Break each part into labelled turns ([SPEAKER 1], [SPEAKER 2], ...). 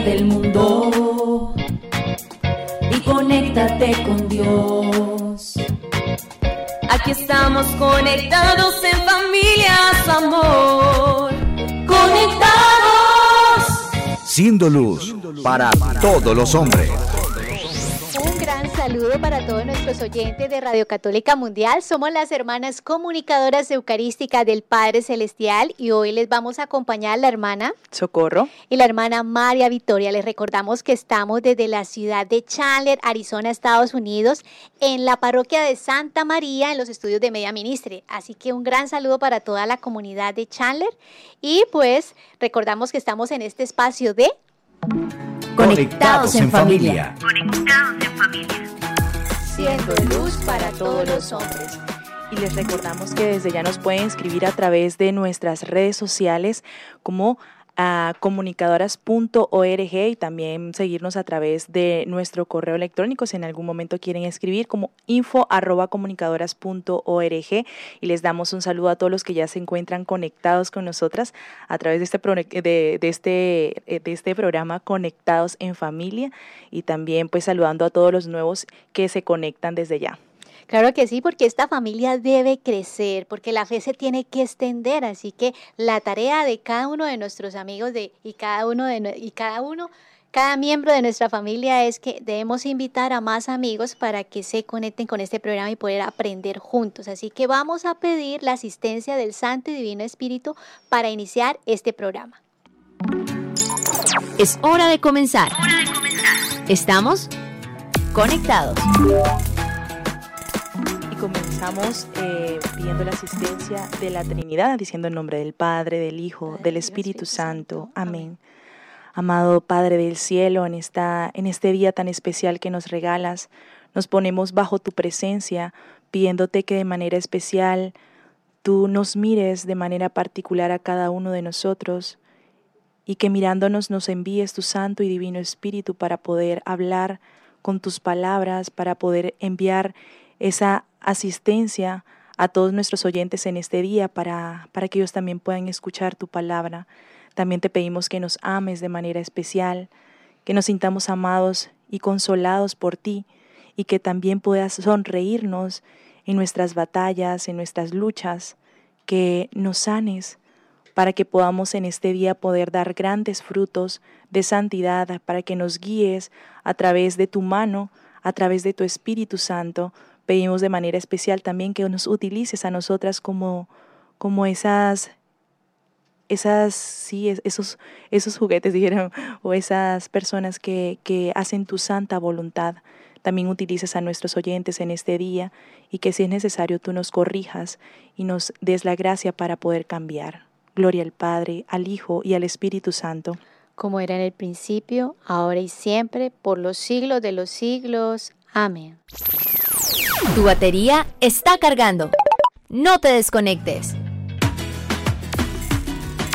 [SPEAKER 1] del mundo y conéctate con Dios.
[SPEAKER 2] Aquí estamos conectados en familia, su amor.
[SPEAKER 1] Conectados.
[SPEAKER 3] Siendo luz para todos los hombres.
[SPEAKER 4] Saludo para todos nuestros oyentes de Radio Católica Mundial. Somos las hermanas comunicadoras eucarísticas del Padre Celestial y hoy les vamos a acompañar la hermana
[SPEAKER 5] Socorro
[SPEAKER 4] y la hermana María Victoria. Les recordamos que estamos desde la ciudad de Chandler, Arizona, Estados Unidos, en la parroquia de Santa María, en los estudios de Media Ministre. Así que un gran saludo para toda la comunidad de Chandler y pues recordamos que estamos en este espacio de
[SPEAKER 1] Conectados en familia.
[SPEAKER 4] Siendo luz para todos los hombres.
[SPEAKER 5] y les recordamos que desde ya nos pueden escribir a través de nuestras redes sociales como a comunicadoras.org y también seguirnos a través de nuestro correo electrónico si en algún momento quieren escribir como info arroba comunicadoras.org y les damos un saludo a todos los que ya se encuentran conectados con nosotras a través de este, de, de este, eh, de este programa Conectados en Familia y también pues saludando a todos los nuevos que se conectan desde ya.
[SPEAKER 4] Claro que sí, porque esta familia debe crecer, porque la fe se tiene que extender, así que la tarea de cada uno de nuestros amigos de, y cada uno de y cada uno cada miembro de nuestra familia es que debemos invitar a más amigos para que se conecten con este programa y poder aprender juntos. Así que vamos a pedir la asistencia del Santo y Divino Espíritu para iniciar este programa.
[SPEAKER 6] Es hora de comenzar. Estamos conectados.
[SPEAKER 5] Comenzamos eh, pidiendo la asistencia de la Trinidad, diciendo en nombre del Padre, del Hijo, del Espíritu Santo. Amén. Amado Padre del cielo, en, esta, en este día tan especial que nos regalas, nos ponemos bajo tu presencia, pidiéndote que de manera especial tú nos mires de manera particular a cada uno de nosotros y que mirándonos nos envíes tu Santo y Divino Espíritu para poder hablar con tus palabras, para poder enviar esa asistencia a todos nuestros oyentes en este día para, para que ellos también puedan escuchar tu palabra. También te pedimos que nos ames de manera especial, que nos sintamos amados y consolados por ti y que también puedas sonreírnos en nuestras batallas, en nuestras luchas, que nos sanes para que podamos en este día poder dar grandes frutos de santidad, para que nos guíes a través de tu mano, a través de tu Espíritu Santo. Pedimos de manera especial también que nos utilices a nosotras como, como esas, esas, sí, es- esos, esos juguetes, dijeron, o esas personas que, que hacen tu santa voluntad. También utilices a nuestros oyentes en este día y que si es necesario tú nos corrijas y nos des la gracia para poder cambiar. Gloria al Padre, al Hijo y al Espíritu Santo.
[SPEAKER 4] Como era en el principio, ahora y siempre, por los siglos de los siglos. Amén.
[SPEAKER 6] Tu batería está cargando. No te desconectes.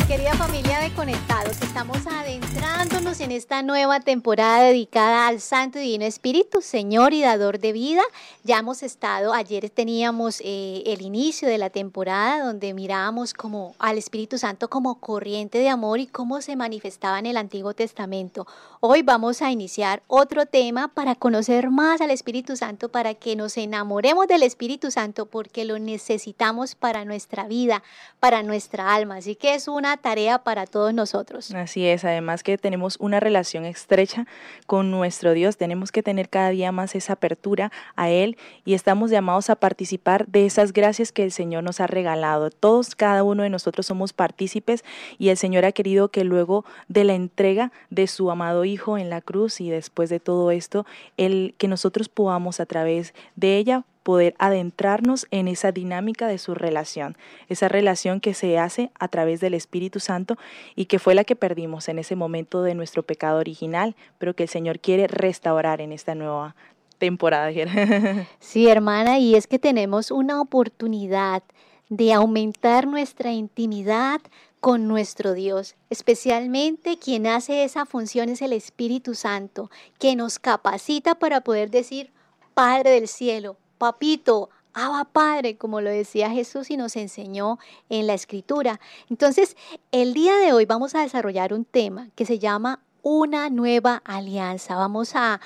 [SPEAKER 4] Querida familia de Conectados, estamos adentrándonos en esta nueva temporada dedicada al Santo y Divino Espíritu, Señor y Dador de vida. Ya hemos estado, ayer teníamos eh, el inicio de la temporada donde mirábamos como al Espíritu Santo como corriente de amor y cómo se manifestaba en el Antiguo Testamento. Hoy vamos a iniciar otro tema para conocer más al Espíritu Santo, para que nos enamoremos del Espíritu Santo porque lo necesitamos para nuestra vida, para nuestra alma. Así que es una tarea para todos nosotros.
[SPEAKER 5] Así es, además que tenemos una relación estrecha con nuestro Dios, tenemos que tener cada día más esa apertura a Él y estamos llamados a participar de esas gracias que el Señor nos ha regalado. Todos, cada uno de nosotros somos partícipes y el Señor ha querido que luego de la entrega de su amado Hijo en la cruz y después de todo esto, el que nosotros podamos a través de ella poder adentrarnos en esa dinámica de su relación, esa relación que se hace a través del Espíritu Santo y que fue la que perdimos en ese momento de nuestro pecado original, pero que el Señor quiere restaurar en esta nueva temporada.
[SPEAKER 4] Sí, hermana, y es que tenemos una oportunidad de aumentar nuestra intimidad con nuestro Dios. Especialmente quien hace esa función es el Espíritu Santo, que nos capacita para poder decir, Padre del cielo, papito, Abba Padre, como lo decía Jesús y nos enseñó en la Escritura. Entonces, el día de hoy vamos a desarrollar un tema que se llama una nueva alianza. Vamos a,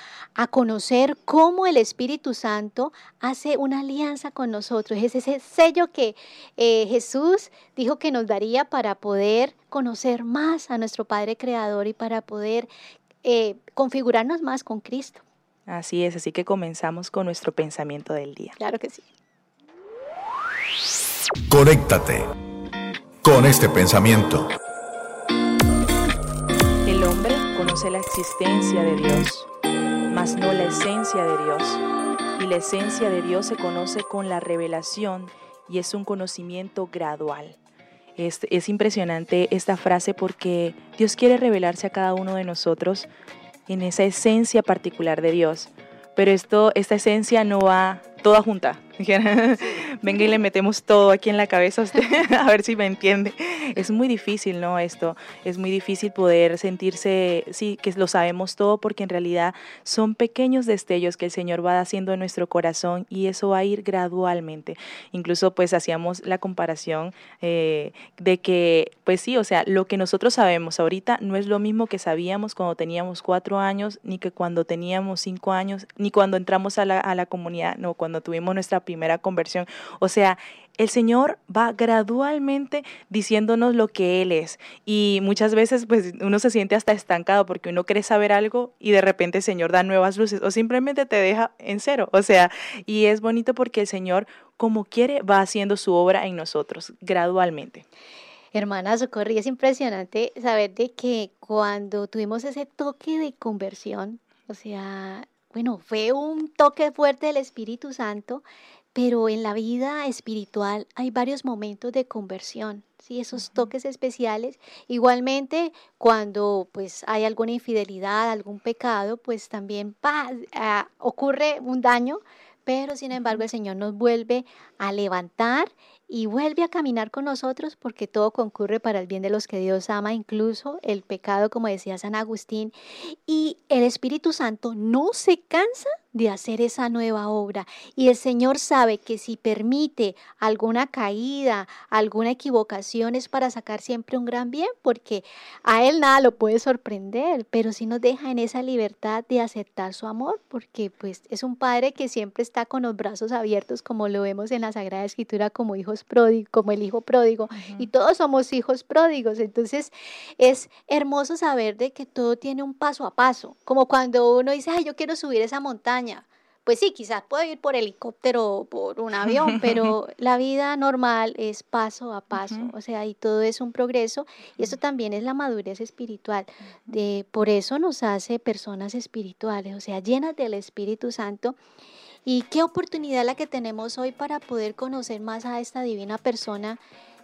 [SPEAKER 4] conocer cómo el Espíritu Santo hace una alianza con nosotros. Es ese sello que eh, Jesús dijo que nos daría para poder conocer más a nuestro Padre Creador y para poder eh, configurarnos más con Cristo.
[SPEAKER 5] Así es, así que comenzamos con nuestro pensamiento del día.
[SPEAKER 4] Claro que sí.
[SPEAKER 3] Conéctate con este pensamiento.
[SPEAKER 5] Conoce la existencia de Dios, mas no la esencia de Dios. Y la esencia de Dios se conoce con la revelación y es un conocimiento gradual. Es, es, impresionante esta frase porque Dios quiere revelarse a cada uno de nosotros en esa esencia particular de Dios. Pero esto, esta esencia no va toda junta. Venga y le metemos todo aquí en la cabeza a usted, a ver si me entiende. Es muy difícil, ¿no? Esto, es muy difícil poder sentirse, sí, que lo sabemos todo, porque en realidad son pequeños destellos que el Señor va haciendo en nuestro corazón y eso va a ir gradualmente. Incluso pues hacíamos la comparación eh, de que, pues sí, o sea, lo que nosotros sabemos ahorita no es lo mismo que sabíamos cuando teníamos cuatro años, ni que cuando teníamos cinco años, ni cuando entramos a la, a la comunidad, no, cuando tuvimos nuestra primera conversión. O sea, el Señor va gradualmente diciéndonos lo que Él es. Y muchas veces pues uno se siente hasta estancado porque uno quiere saber algo y de repente el Señor da nuevas luces o simplemente te deja en cero. O sea, y es bonito porque el Señor como quiere va haciendo su obra en nosotros gradualmente.
[SPEAKER 4] Hermana Socorri, es impresionante saber de que cuando tuvimos ese toque de conversión, o sea, bueno, fue un toque fuerte del Espíritu Santo, pero en la vida espiritual hay varios momentos de conversión, ¿sí? esos toques especiales. Igualmente, cuando pues hay alguna infidelidad, algún pecado, pues también ah, ocurre un daño, pero sin embargo el Señor nos vuelve a levantar y vuelve a caminar con nosotros porque todo concurre para el bien de los que Dios ama, incluso el pecado, como decía San Agustín. Y el Espíritu Santo no se cansa de hacer esa nueva obra. Y el Señor sabe que si permite alguna caída, alguna equivocación, es para sacar siempre un gran bien, porque a Él nada lo puede sorprender, pero si nos deja en esa libertad de aceptar su amor, porque pues es un Padre que siempre está con los brazos abiertos, como lo vemos en la Sagrada Escritura, como hijos pródigos, como el Hijo pródigo, y todos somos hijos pródigos. Entonces es hermoso saber de que todo tiene un paso a paso, como cuando uno dice, ay, yo quiero subir esa montaña pues sí, quizás puedo ir por helicóptero o por un avión, pero la vida normal es paso a paso, o sea, y todo es un progreso, y eso también es la madurez espiritual. De, por eso nos hace personas espirituales, o sea, llenas del Espíritu Santo. Y qué oportunidad la que tenemos hoy para poder conocer más a esta divina persona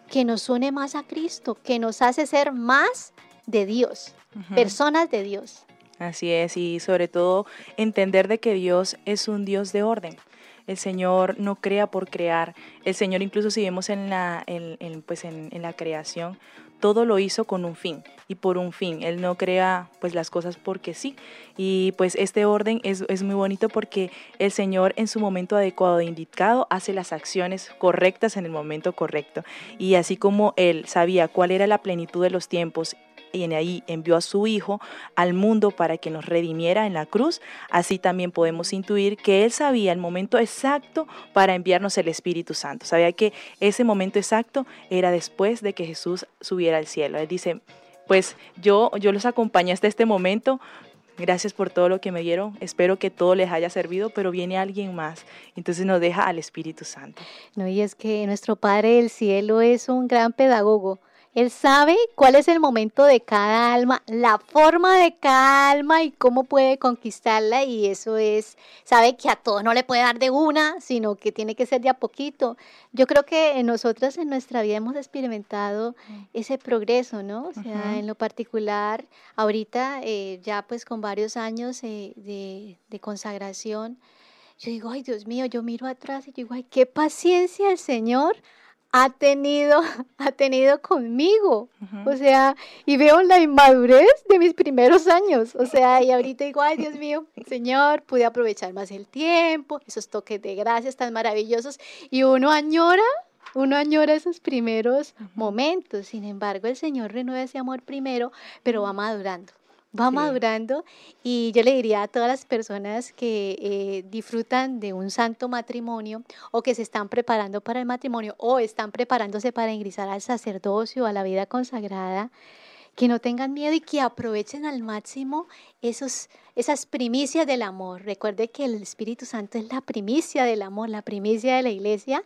[SPEAKER 4] que nos une más a Cristo, que nos hace ser más de Dios, personas de Dios.
[SPEAKER 5] Así es, y sobre todo entender de que Dios es un Dios de orden. El Señor no crea por crear. El Señor incluso si vemos en la, pues en, la creación, todo lo hizo con un fin y por un fin. Él no crea pues las cosas porque sí. Y pues este orden es, es, muy bonito porque el Señor en su momento adecuado e indicado hace las acciones correctas en el momento correcto. Y así como Él sabía cuál era la plenitud de los tiempos y en ahí envió a su Hijo al mundo para que nos redimiera en la cruz, así también podemos intuir que Él sabía el momento exacto para enviarnos el Espíritu Santo. Sabía que ese momento exacto era después de que Jesús subiera al cielo. Él dice, pues yo, yo los acompañé hasta este momento, Gracias por todo lo que me dieron. Espero que todo les haya servido, pero viene alguien más. Entonces nos deja al Espíritu Santo.
[SPEAKER 4] No, y es que nuestro Padre del Cielo es un gran pedagogo. Él sabe cuál es el momento de cada alma, la forma de cada alma y cómo puede conquistarla y eso es, sabe que a todos no le puede dar de una, sino que tiene que ser de a poquito. Yo creo que nosotras en nuestra vida hemos experimentado ese progreso, ¿no? O sea, en lo particular, ahorita eh, ya pues con varios años eh, de, de consagración, yo digo, ay Dios mío, yo miro atrás y digo, ay, qué paciencia el Señor ha tenido, ha tenido conmigo. O sea, y veo la inmadurez de mis primeros años. O sea, y ahorita digo, ay Dios mío, Señor, pude aprovechar más el tiempo, esos toques de gracias tan maravillosos. Y uno añora, uno añora esos primeros momentos. Sin embargo, el Señor renueva ese amor primero, pero va madurando va madurando y yo le diría a todas las personas que eh, disfrutan de un santo matrimonio o que se están preparando para el matrimonio o están preparándose para ingresar al sacerdocio, a la vida consagrada, que no tengan miedo y que aprovechen al máximo esos, esas primicias del amor. Recuerde que el Espíritu Santo es la primicia del amor, la primicia de la iglesia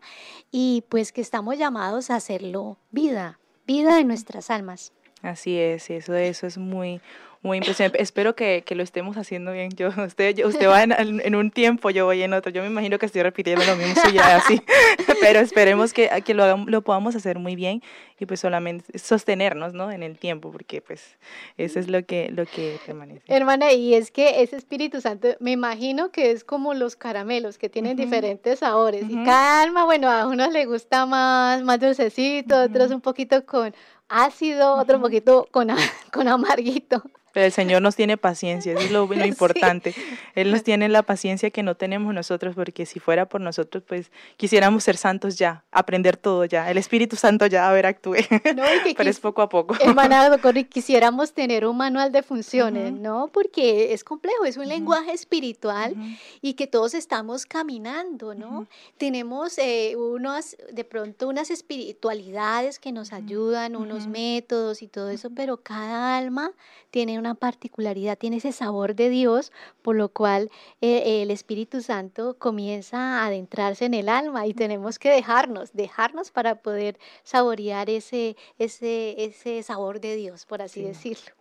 [SPEAKER 4] y pues que estamos llamados a hacerlo vida, vida de nuestras almas.
[SPEAKER 5] Así es, eso, eso es muy, muy impresionante. Espero que, que, lo estemos haciendo bien. Yo, usted, usted va en, en, un tiempo, yo voy en otro. Yo me imagino que estoy repitiendo lo mismo ya así, pero esperemos que, que lo, lo podamos hacer muy bien y pues solamente sostenernos, ¿no? En el tiempo, porque pues eso es lo que, lo que permanece.
[SPEAKER 4] Hermana, y es que ese Espíritu Santo, me imagino que es como los caramelos que tienen diferentes sabores y calma, bueno, a unos le gusta más, más dulcecito, otros un poquito con ácido, otro poquito con, con amarguito.
[SPEAKER 5] Pero el Señor nos tiene paciencia, eso es lo, importante. Él nos tiene la paciencia que no tenemos nosotros, porque si fuera por nosotros, pues quisiéramos ser santos ya, aprender todo ya. El Espíritu Santo ya, a ver, actúe. No, Pero es poco a poco.
[SPEAKER 4] Hermana, quisiéramos tener un manual de funciones, ¿no? Porque es complejo, es un lenguaje espiritual y que todos estamos caminando, ¿no? Tenemos eh, unos, de pronto, unas espiritualidades que nos ayudan, unos métodos y todo eso, pero cada alma tiene una particularidad, tiene ese sabor de Dios, por lo cual eh, el Espíritu Santo comienza a adentrarse en el alma y tenemos que dejarnos, dejarnos para poder saborear ese, ese, ese sabor de Dios, por así decirlo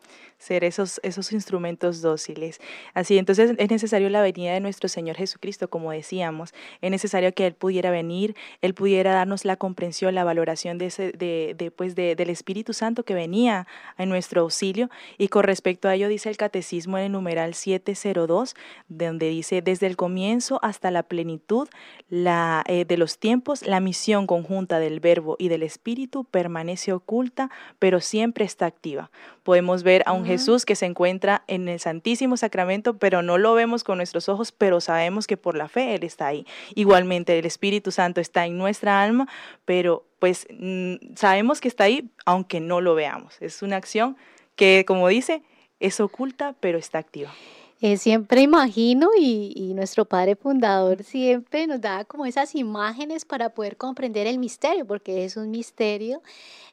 [SPEAKER 5] ser esos, esos instrumentos dóciles. Así, entonces es necesario la venida de nuestro Señor Jesucristo, como decíamos, es necesario que Él pudiera venir, Él pudiera darnos la comprensión, la valoración de de, de, pues de, del Espíritu Santo que venía en nuestro auxilio. Y con respecto a ello dice el Catecismo en el numeral 702, donde dice, desde el comienzo hasta la plenitud la, eh, de los tiempos, la misión conjunta del Verbo y del Espíritu permanece oculta, pero siempre está activa. Podemos ver a un Jesús que se encuentra en el Santísimo Sacramento, pero no lo vemos con nuestros ojos, pero sabemos que por la fe Él está ahí. Igualmente, el Espíritu Santo está en nuestra alma, pero pues mm, sabemos que está ahí, aunque no lo veamos. Es una acción que, como dice, es oculta, pero está activa.
[SPEAKER 4] Eh, siempre imagino y, y, nuestro padre fundador siempre nos da como esas imágenes para poder comprender el misterio, porque es un misterio,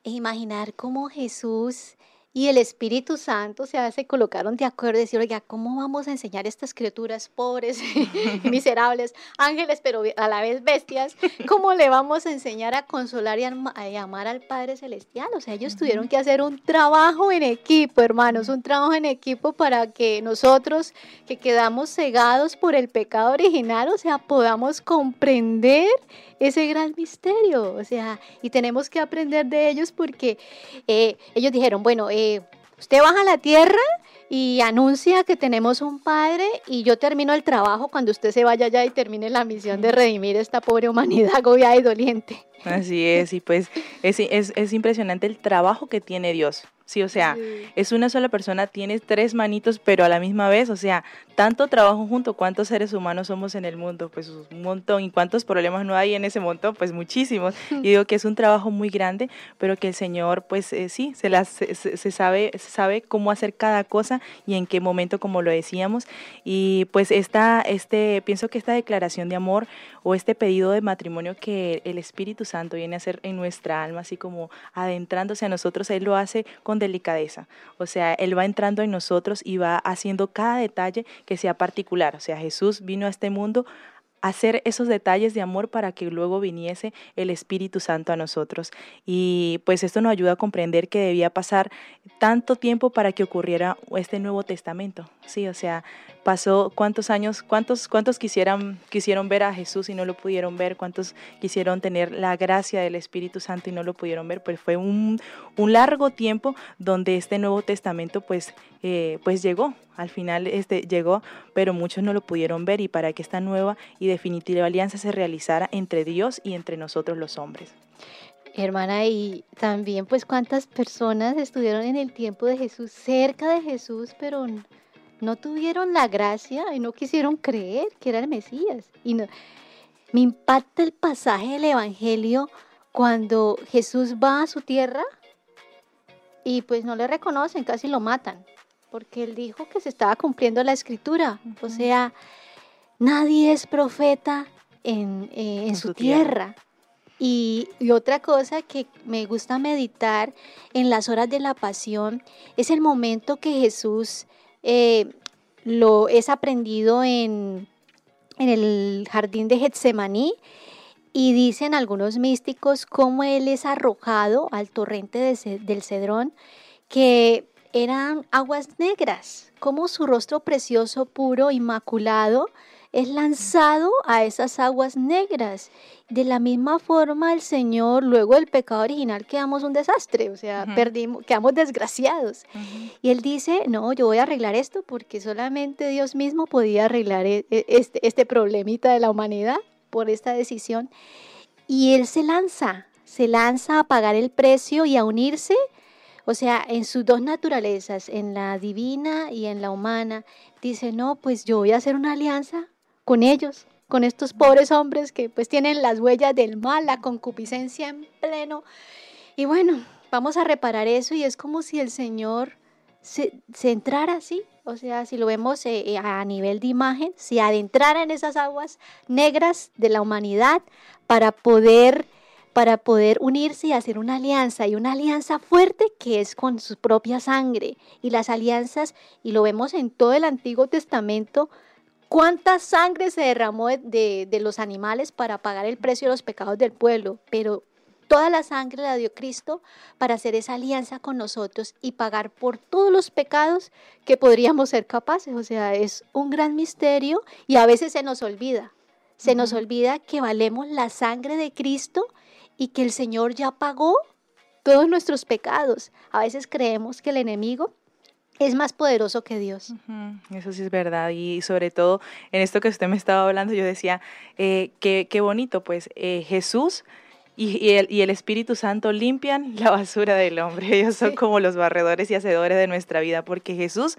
[SPEAKER 4] e imaginar cómo Jesús y el Espíritu Santo, o sea, se colocaron de acuerdo y decir, oiga, ¿cómo vamos a enseñar a estas criaturas pobres miserables, ángeles, pero a la vez bestias? ¿Cómo le vamos a enseñar a consolar y a, amar al Padre Celestial? O sea, ellos tuvieron que hacer un trabajo en equipo, hermanos, un trabajo en equipo para que nosotros, que quedamos cegados por el pecado original, o sea, podamos comprender ese gran misterio, o sea, y tenemos que aprender de ellos porque eh, ellos dijeron, bueno, eh, usted baja a la tierra y anuncia que tenemos un Padre y yo termino el trabajo cuando usted se vaya allá y termine la misión de redimir esta pobre humanidad agobiada y doliente.
[SPEAKER 5] Así es, y pues es, es, es impresionante el trabajo que tiene Dios. Sí, o sea, es una sola persona, tiene tres manitos, pero a la misma vez, o sea, tanto trabajo junto, ¿cuántos seres humanos somos en el mundo? Pues un montón, ¿y cuántos problemas no hay en ese montón? Pues muchísimos. Y digo que es un trabajo muy grande, pero que el Señor, pues eh, sí, se, las, se, sabe, se sabe cómo hacer cada cosa y en qué momento, como lo decíamos. Y pues esta, este, pienso que esta declaración de amor o este pedido de matrimonio que el Espíritu Santo viene a hacer en nuestra alma, así como adentrándose a nosotros, Él lo hace con delicadeza. O sea, Él va entrando en nosotros y va haciendo cada detalle que sea particular. O sea, Jesús vino a este mundo hacer esos detalles de amor para que luego viniese el Espíritu Santo a nosotros. Y pues esto nos ayuda a comprender que debía pasar tanto tiempo para que ocurriera este Nuevo Testamento. Sí, o sea, pasó cuántos años, cuántos, cuántos quisieran, quisieron ver a Jesús y no lo pudieron ver, cuántos quisieron tener la gracia del Espíritu Santo y no lo pudieron ver, pues fue un, un largo tiempo donde este Nuevo Testamento pues, eh, pues llegó, al final este llegó, pero muchos no lo pudieron ver y para que esta nueva y definitiva alianza se realizara entre Dios y entre nosotros los hombres.
[SPEAKER 4] Hermana, y también pues cuántas personas estuvieron en el tiempo de Jesús, cerca de Jesús, pero no tuvieron la gracia y no quisieron creer que era el Mesías. Y no, me impacta el pasaje del Evangelio cuando Jesús va a su tierra y pues no le reconocen, casi lo matan. porque él dijo que se estaba cumpliendo la escritura. O sea, nadie es profeta en, eh, su, tierra. Y, otra cosa que me gusta meditar en las horas de la pasión es el momento que Jesús eh, lo es aprendido en, en el jardín de Getsemaní y dicen algunos místicos cómo él es arrojado al torrente del Cedrón, que eran aguas negras, como su rostro precioso, puro, inmaculado, es lanzado a esas aguas negras. De la misma forma, el Señor, luego del pecado original, quedamos un desastre, o sea, perdimos, quedamos desgraciados. Y Él dice, no, yo voy a arreglar esto porque solamente Dios mismo podía arreglar e, e, este, este problemita de la humanidad por esta decisión. Y Él se lanza, se lanza a pagar el precio y a unirse o sea, en sus dos naturalezas, en la divina y en la humana, dice, no, pues yo voy a hacer una alianza con ellos, con estos pobres hombres que pues tienen las huellas del mal, la concupiscencia en pleno. Y bueno, vamos a reparar eso y es como si el Señor se, entrara así, o sea, si lo vemos eh, eh, a nivel de imagen, si adentrara en esas aguas negras de la humanidad para poder para poder unirse y hacer una alianza y una alianza fuerte que es con su propia sangre y las alianzas y lo vemos en todo el Antiguo Testamento cuánta sangre se derramó de, los animales para pagar el precio de los pecados del pueblo, pero toda la sangre la dio Cristo para hacer esa alianza con nosotros y pagar por todos los pecados que podríamos ser capaces. O sea, es un gran misterio y a veces se nos olvida. Se nos olvida que valemos la sangre de Cristo y que el Señor ya pagó todos nuestros pecados. A veces creemos que el enemigo es más poderoso que Dios.
[SPEAKER 5] Eso sí es verdad. Y sobre todo en esto que usted me estaba hablando, yo decía, eh, qué, bonito, pues eh, Jesús y, el, y, el, Espíritu Santo limpian la basura del hombre. Ellos son como los barredores y hacedores de nuestra vida, porque Jesús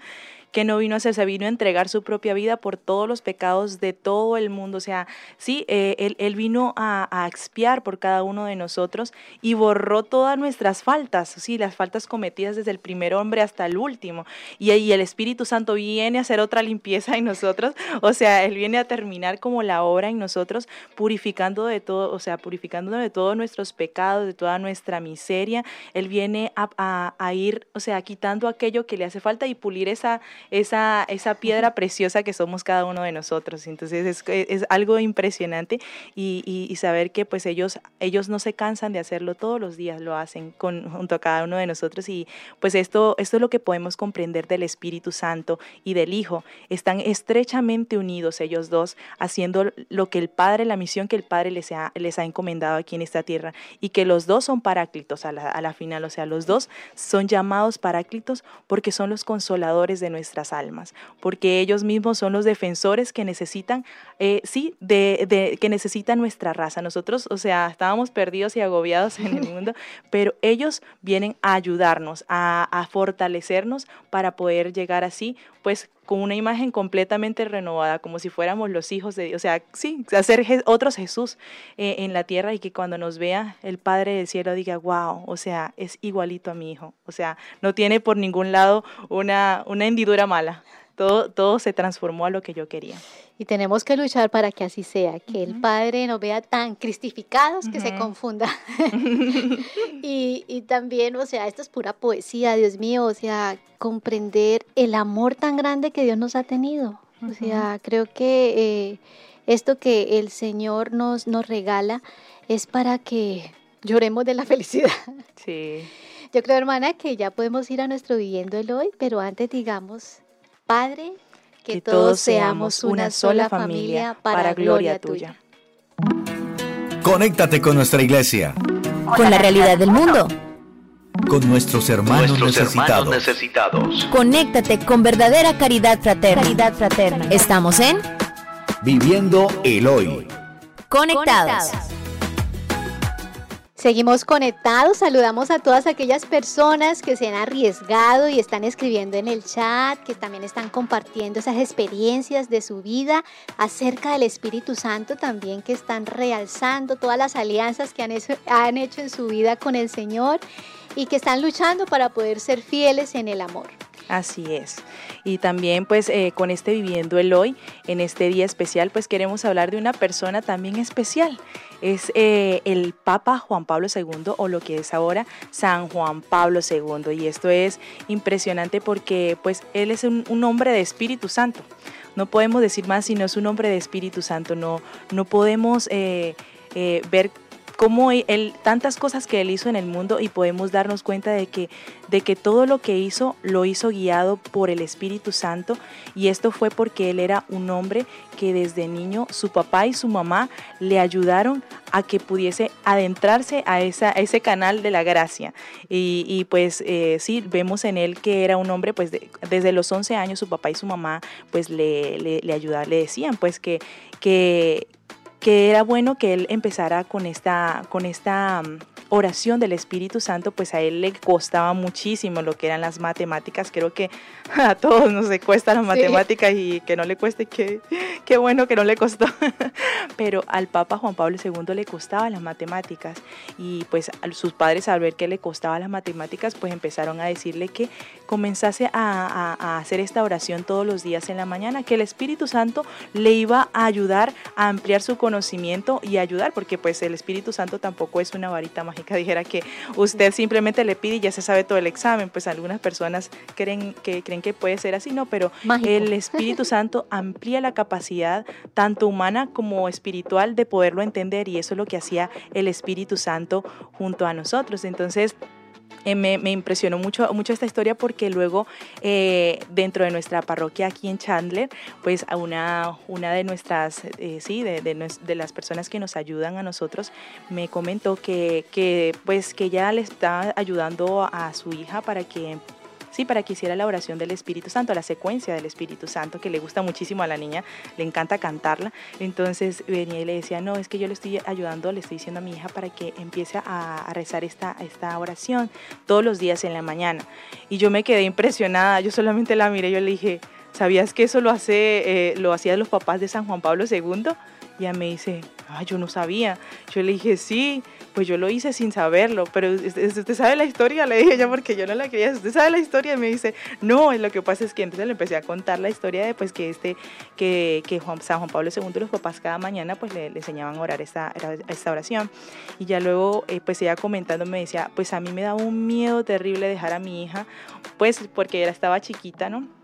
[SPEAKER 5] que no vino a hacerse, vino a entregar su propia vida por todos los pecados de todo el mundo. O sea, sí, eh, él, él, vino a, expiar por cada uno de nosotros y borró todas nuestras faltas, sí, las faltas cometidas desde el primer hombre hasta el último. Y ahí el Espíritu Santo viene a hacer otra limpieza en nosotros, o sea, Él viene a terminar como la obra en nosotros, purificando de todo, o sea, purificando de todos nuestros pecados, de toda nuestra miseria. Él viene a, a ir, o sea, quitando aquello que le hace falta y pulir esa, esa, esa piedra preciosa que somos cada uno de nosotros. Entonces es, es algo impresionante y, y, saber que pues ellos, ellos no se cansan de hacerlo todos los días, lo hacen con, junto a cada uno de nosotros y pues esto, esto es lo que podemos comprender del Espíritu Santo y del Hijo. Están estrechamente unidos ellos dos, haciendo lo que el Padre, la misión que el Padre les ha, les ha encomendado aquí en esta tierra y que los dos son paráclitos a la, a la final, o sea, los dos son llamados paráclitos porque son los consoladores de nuestra almas, porque ellos mismos son los defensores que necesitan, eh, sí, de, que necesita nuestra raza. Nosotros, o sea, estábamos perdidos y agobiados en el mundo, pero ellos vienen a ayudarnos, a, a fortalecernos para poder llegar así, pues con una imagen completamente renovada, como si fuéramos los hijos de Dios. O sea, sí, hacer otros Jesús eh, en la tierra y que cuando nos vea el Padre del cielo diga, wow, o sea, es igualito a mi hijo. O sea, no tiene por ningún lado una, una hendidura mala. Todo, todo se transformó a lo que yo quería.
[SPEAKER 4] Y tenemos que luchar para que así sea, que el Padre nos vea tan cristificados que se confunda. y, y, también, o sea, esto es pura poesía, Dios mío, o sea, comprender el amor tan grande que Dios nos ha tenido. O sea, creo que eh, esto que el Señor nos, nos regala es para que lloremos de la felicidad.
[SPEAKER 5] Sí.
[SPEAKER 4] Yo creo, hermana, que ya podemos ir a nuestro viviendo el hoy, pero antes digamos, Padre, que, todos seamos una sola familia para gloria tuya.
[SPEAKER 3] Conéctate con nuestra iglesia.
[SPEAKER 6] Con la realidad del mundo.
[SPEAKER 3] Con nuestros hermanos, necesitados.
[SPEAKER 6] Conéctate con verdadera caridad fraterna. Caridad fraterna. Estamos en
[SPEAKER 3] Viviendo el Hoy.
[SPEAKER 6] Conectados.
[SPEAKER 4] Seguimos conectados, saludamos a todas aquellas personas que se han arriesgado y están escribiendo en el chat, que también están compartiendo esas experiencias de su vida acerca del Espíritu Santo, también que están realzando todas las alianzas que han hecho, en su vida con el Señor y que están luchando para poder ser fieles en el amor.
[SPEAKER 5] Así es. Y también pues eh, con este Viviendo el Hoy, en este día especial, pues queremos hablar de una persona también especial. Es eh, el Papa Juan Pablo II o lo que es ahora San Juan Pablo II. Y esto es impresionante porque pues él es un, hombre de Espíritu Santo. No podemos decir más si no es un hombre de Espíritu Santo. No, no podemos eh, ver cómo e, él, tantas cosas que él hizo en el mundo y podemos darnos cuenta de que, de que todo lo que hizo lo hizo guiado por el Espíritu Santo y esto fue porque él era un hombre que desde niño su papá y su mamá le ayudaron a que pudiese adentrarse a, esa, ese canal de la gracia. Y, pues eh, sí, vemos en él que era un hombre, pues desde los 11 años su papá y su mamá pues le, le, le le decían pues que, que, que era bueno que él empezara con esta, con esta mm, oración del Espíritu Santo, pues a él le costaba muchísimo lo que eran las matemáticas. Creo que a todos nos cuesta las matemáticas y que no le cueste, qué, qué bueno que no le costó. Pero al Papa Juan Pablo II le costaba las matemáticas y pues sus padres al ver que le costaba las matemáticas, pues empezaron a decirle que comenzase a, a hacer esta oración todos los días en la mañana, que el Espíritu Santo le iba a ayudar a ampliar su conocimiento y ayudar, porque pues el Espíritu Santo tampoco es una varita mágica dijera que usted simplemente le pide y ya se sabe todo el examen, pues algunas personas creen que, creen que puede ser así, no, pero el Espíritu Santo amplía la capacidad tanto humana como espiritual de poderlo entender y eso es lo que hacía el Espíritu Santo junto a nosotros. Entonces, eh, me, impresionó mucho, mucho esta historia porque luego eh, dentro de nuestra parroquia aquí en Chandler, pues una, una de nuestras, eh, sí, de, de, las personas que nos ayudan a nosotros, me comentó que, que pues que ella le está ayudando a su hija para que para que hiciera la oración del Espíritu Santo, la secuencia del Espíritu Santo, que le gusta muchísimo a la niña, le encanta cantarla. Entonces venía y le decía, no, es que yo le estoy ayudando, le estoy diciendo a mi hija para que empiece a, rezar esta, esta oración todos los días en la mañana. Y yo me quedé impresionada, yo solamente la miré, yo le dije, ¿sabías que eso lo, hace, eh, hacían los papás de San Juan Pablo II? Y ella me dice, ah, yo no sabía. Yo le dije, sí, pues yo lo hice sin saberlo, pero usted sabe la historia, le dije yo porque yo no la quería, usted sabe la historia y me dice, no, lo que pasa es que entonces le empecé a contar la historia de pues que este, que, San Juan Pablo II, los papás cada mañana pues le, enseñaban a orar esta, esta oración y ya luego eh, pues ella comentando me decía, pues a mí me da un miedo terrible dejar a mi hija, pues porque ella estaba chiquita, ¿no?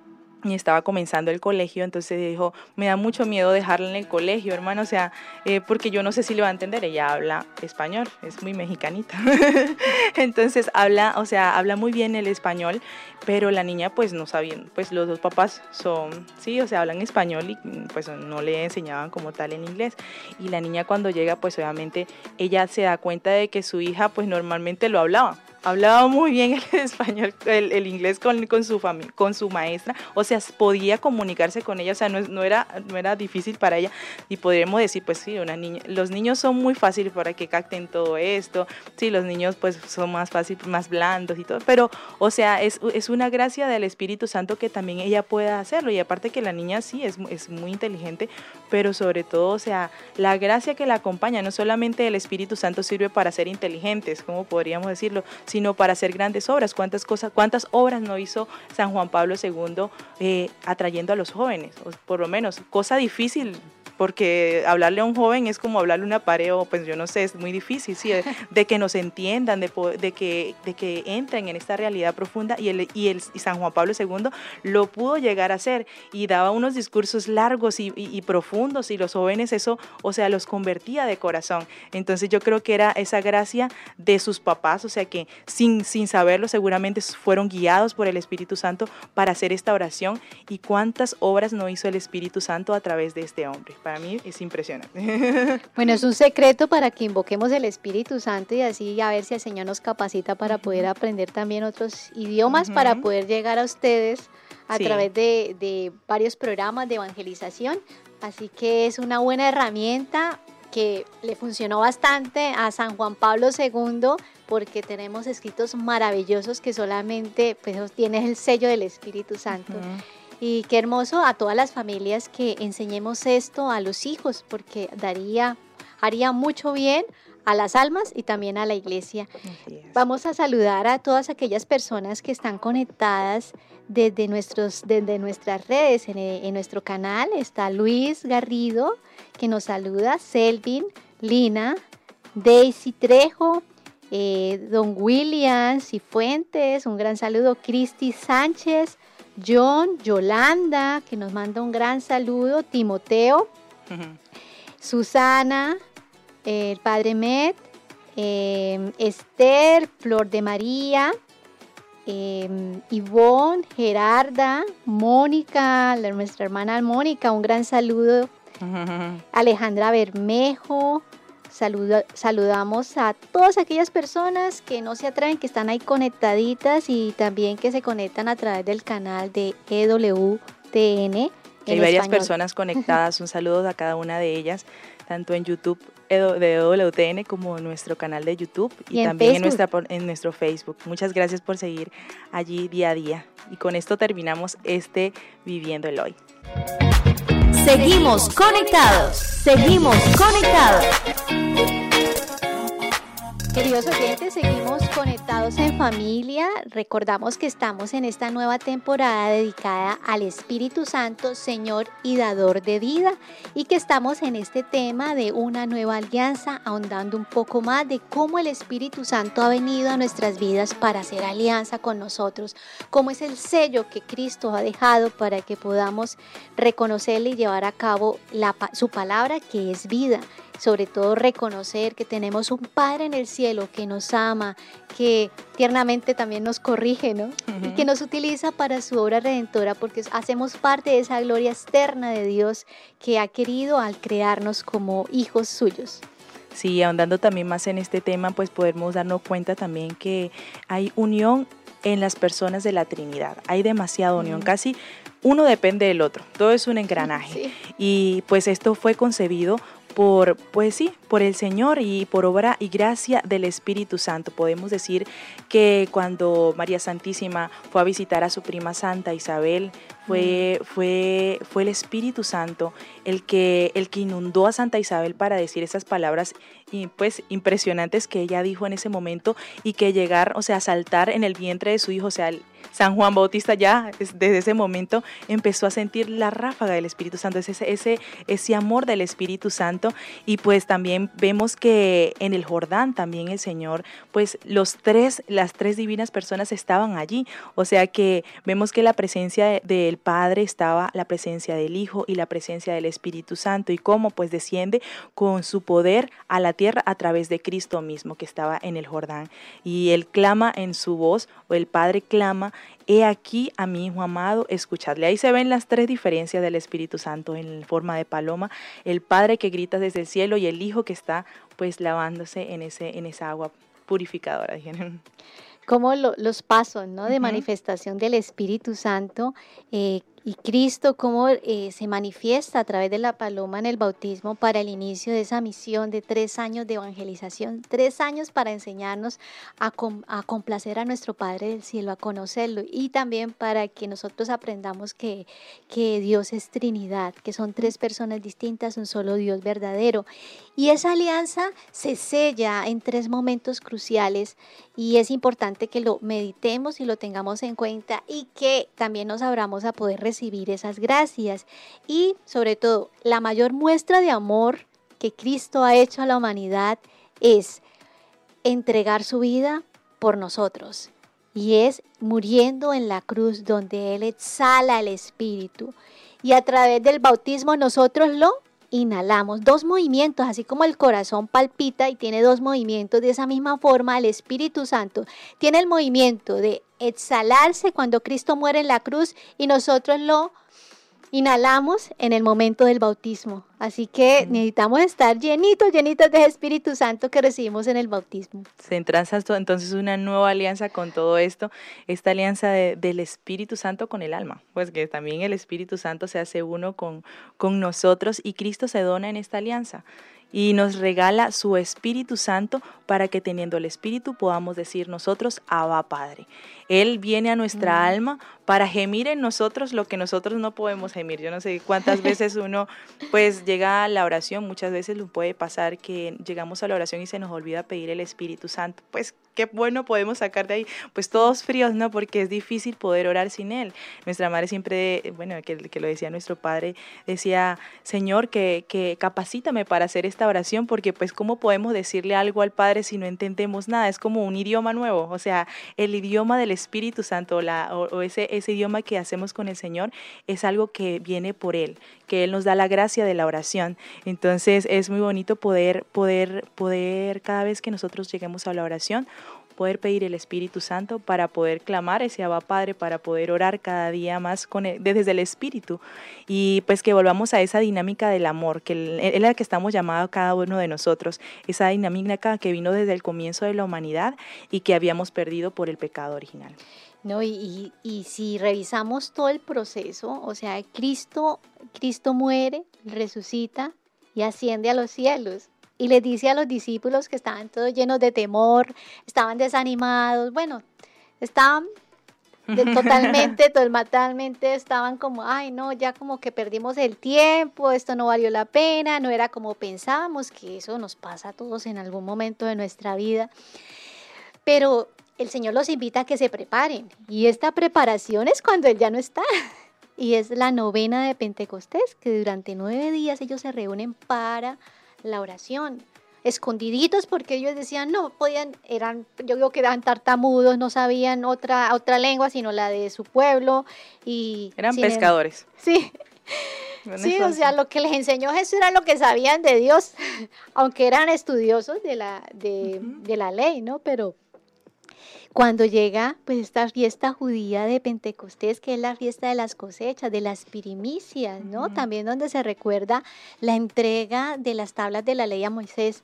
[SPEAKER 5] Y estaba comenzando el colegio, entonces dijo, me da mucho miedo dejarla en el colegio, hermano, o sea, eh, porque yo no sé si le va a entender, ella habla español, es muy mexicanita, entonces habla, o sea, habla muy bien el español, pero la niña pues no sabía, pues los dos papás son, sí, o sea, hablan español y pues no le enseñaban como tal en inglés, y la niña cuando llega pues obviamente ella se da cuenta de que su hija pues normalmente lo hablaba, hablaba muy bien el español, el, inglés con, con, su con su maestra, o sea, podía comunicarse con ella, o sea, no, no, era, no era difícil para ella. Y podríamos decir, pues sí, una niña, los niños son muy fáciles para que capten todo esto, sí, los niños pues son más fáciles, más blandos y todo, pero, o sea, es, es una gracia del Espíritu Santo que también ella pueda hacerlo. Y aparte que la niña sí es, es muy inteligente, pero sobre todo, o sea, la gracia que la acompaña, no solamente el Espíritu Santo sirve para ser inteligentes, como podríamos decirlo, sino para hacer grandes obras. ¿Cuántas cosas, cuántas obras no hizo San Juan Pablo II eh, atrayendo a los jóvenes? O por lo menos, cosa difícil porque hablarle a un joven es como hablarle a una pared o pues yo no sé, es muy difícil, sí, de, que nos entiendan, de, de, que, de que entren en esta realidad profunda y, el, y, el, San Juan Pablo II lo pudo llegar a hacer y daba unos discursos largos y, y, profundos y los jóvenes eso, o sea, los convertía de corazón. Entonces yo creo que era esa gracia de sus papás, o sea que sin, sin saberlo seguramente fueron guiados por el Espíritu Santo para hacer esta oración y cuántas obras no hizo el Espíritu Santo a través de este hombre para mí es impresionante.
[SPEAKER 4] Bueno, es un secreto para que invoquemos el Espíritu Santo y así a ver si el Señor nos capacita para poder aprender también otros idiomas, para poder llegar a ustedes a través de, de varios programas de evangelización. Así que es una buena herramienta que le funcionó bastante a San Juan Pablo II porque tenemos escritos maravillosos que solamente pues, tiene el sello del Espíritu Santo. Y qué hermoso a todas las familias que enseñemos esto a los hijos, porque daría, haría mucho bien a las almas y también a la iglesia. Vamos a saludar a todas aquellas personas que están conectadas desde, nuestros, desde nuestras redes, en, en nuestro canal. Está Luis Garrido, que nos saluda, Selvin, Lina, Daisy Trejo, eh, don Williams y Fuentes, un gran saludo, Cristi Sánchez, John, Yolanda, que nos manda un gran saludo, Timoteo, Susana, el padre Met, em, Esther, Flor de María, eh, Ivonne, Gerarda, Mónica, nuestra hermana Mónica, un gran saludo, Alejandra Bermejo, saludamos a todas aquellas personas que no se atreven, que están ahí conectaditas y también que se conectan a través del canal de EWTN.
[SPEAKER 5] Hay varias personas conectadas, un saludo a cada una de ellas, tanto en YouTube de EWTN como en nuestro canal de YouTube y, también en, nuestra, en nuestro Facebook. Muchas gracias por seguir allí día a día. Y con esto terminamos este Viviendo el Hoy.
[SPEAKER 6] Seguimos conectados. Seguimos conectados.
[SPEAKER 4] Queridos oyentes, seguimos conectados en familia. Recordamos que estamos en esta nueva temporada dedicada al Espíritu Santo, Señor y Dador de vida, y que estamos en este tema de una nueva alianza, ahondando un poco más de cómo el Espíritu Santo ha venido a nuestras vidas para hacer alianza con nosotros, cómo es el sello que Cristo ha dejado para que podamos reconocerle y llevar a cabo su palabra que es vida sobre todo reconocer que tenemos un Padre en el cielo que nos ama, que tiernamente también nos corrige, ¿no? Y que nos utiliza para su obra redentora porque hacemos parte de esa gloria externa de Dios que ha querido al crearnos como hijos suyos.
[SPEAKER 5] Sí, ahondando también más en este tema, pues podemos darnos cuenta también que hay unión en las personas de la Trinidad. Hay demasiada unión, casi uno depende del otro, todo es un engranaje. Y pues esto fue concebido por, pues sí, por el Señor y por obra y gracia del Espíritu Santo. Podemos decir que cuando María Santísima fue a visitar a su prima Santa Isabel, fue, mm. fue, fue el Espíritu Santo el que, el que inundó a Santa Isabel para decir esas palabras y pues impresionantes que ella dijo en ese momento y que llegar, o sea, saltar en el vientre de su hijo, o sea, San Juan Bautista ya desde ese momento empezó a sentir la ráfaga del Espíritu Santo, ese, ese, ese amor del Espíritu Santo y pues también vemos que en el Jordán también el Señor, pues los tres, las tres divinas personas estaban allí, o sea que vemos que la presencia del Padre estaba, la presencia del Hijo y la presencia del Espíritu Santo y cómo pues desciende con su poder a la tierra a través de Cristo mismo que estaba en el Jordán. Y él clama en su voz, o el Padre clama, he aquí a mi Hijo amado, escuchadle. Ahí se ven las tres diferencias del Espíritu Santo en forma de paloma, el Padre que grita desde el cielo y el Hijo que está pues lavándose en, ese, en esa agua purificadora.
[SPEAKER 4] Como los pasos ¿no? de manifestación del Espíritu Santo eh, y Cristo cómo eh, se manifiesta a través de la paloma en el bautismo para el inicio de esa misión de tres años de evangelización, tres años para enseñarnos a, complacer a nuestro Padre del Cielo, a conocerlo y también para que nosotros aprendamos que, que Dios es Trinidad, que son tres personas distintas, un solo Dios verdadero. Y esa alianza se sella en tres momentos cruciales y es importante que lo meditemos y lo tengamos en cuenta y que también nos abramos a poder recibir recibir esas gracias. Y sobre todo la mayor muestra de amor que Cristo ha hecho a la humanidad es entregar su vida por nosotros. Y es muriendo en la cruz donde Él exhala el Espíritu. Y a través del bautismo nosotros lo inhalamos. Dos movimientos, así como el corazón palpita y tiene dos movimientos, de esa misma forma el Espíritu Santo tiene el movimiento de exhalarse cuando Cristo muere en la cruz y nosotros lo inhalamos en el momento del bautismo. Así que necesitamos estar llenitos, llenitos de Espíritu Santo que recibimos en el bautismo.
[SPEAKER 5] Se entranza entonces una nueva alianza con todo esto, esta alianza del Espíritu Santo con el alma, pues que también el Espíritu Santo se hace uno con, con nosotros y Cristo se dona en esta alianza. Y nos regala su Espíritu Santo para que teniendo el Espíritu podamos decir nosotros, Abba Padre. Él viene a nuestra mm. alma para gemir en nosotros lo que nosotros no podemos gemir. Yo no sé cuántas veces uno pues llega a la oración, muchas veces lo puede pasar que llegamos a la oración y se nos olvida pedir el Espíritu Santo. Pues qué bueno podemos sacar de ahí, pues todos fríos, ¿no? Porque es difícil poder orar sin Él. Nuestra madre siempre, bueno, que, que lo decía nuestro padre, decía, Señor, que, capacítame para hacer esta oración, porque pues cómo podemos decirle algo al Padre si no entendemos nada, es como un idioma nuevo, o sea, el idioma del Espíritu Santo la, o, ese, ese idioma que hacemos con el Señor es algo que viene por Él, que Él nos da la gracia de la oración. Entonces es muy bonito poder, poder, poder cada vez que nosotros lleguemos a la oración, poder pedir el Espíritu Santo para poder clamar ese Abba Padre, para poder orar cada día más con desde el Espíritu y pues que volvamos a esa dinámica del amor, que es la que estamos llamados cada uno de nosotros, esa dinámica que vino desde el comienzo de la humanidad y que habíamos perdido por el pecado original.
[SPEAKER 4] No, y, y, si revisamos todo el proceso, o sea, Cristo, Cristo muere, resucita y asciende a los cielos y les dice a los discípulos que estaban todos llenos de temor, estaban desanimados, bueno, estaban totalmente, totalmente estaban como, ay no, ya como que perdimos el tiempo, esto no valió la pena, no era como pensábamos, que eso nos pasa a todos en algún momento de nuestra vida. Pero el Señor los invita a que se preparen y esta preparación es cuando Él ya no está. Y es la novena de Pentecostés, que durante nueve días ellos se reúnen para la oración. Escondiditos porque ellos decían no podían eran yo digo que eran tartamudos no sabían otra otra lengua sino la de su pueblo y
[SPEAKER 5] eran pescadores.
[SPEAKER 4] Sí. Sí o sea lo que les enseñó Jesús era lo que sabían de Dios aunque eran estudiosos de la de, de la ley no pero cuando llega pues esta fiesta judía de Pentecostés, que es la fiesta de las cosechas, de las primicias, ¿no? También donde se recuerda la entrega de las tablas de la ley a Moisés.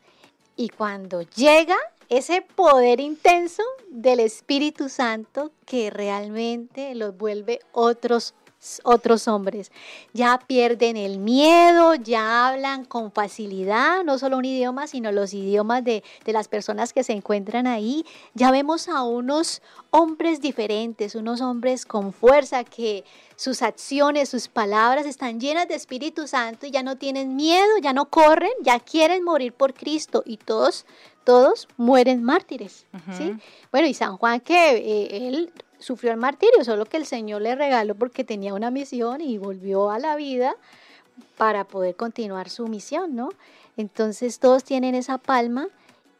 [SPEAKER 4] Y cuando llega ese poder intenso del Espíritu Santo que realmente los vuelve otros otros hombres. Ya pierden el miedo, ya hablan con facilidad, no solo un idioma, sino los idiomas de, de, las personas que se encuentran ahí. Ya vemos a unos hombres diferentes, unos hombres con fuerza que sus acciones, sus palabras están llenas de Espíritu Santo y ya no tienen miedo, ya no corren, ya quieren morir por Cristo y todos, todos mueren mártires. ¿sí? Bueno, y San Juan que eh, él sufrió el martirio, solo que el Señor le regaló porque tenía una misión y volvió a la vida para poder continuar su misión, ¿no? Entonces todos tienen esa palma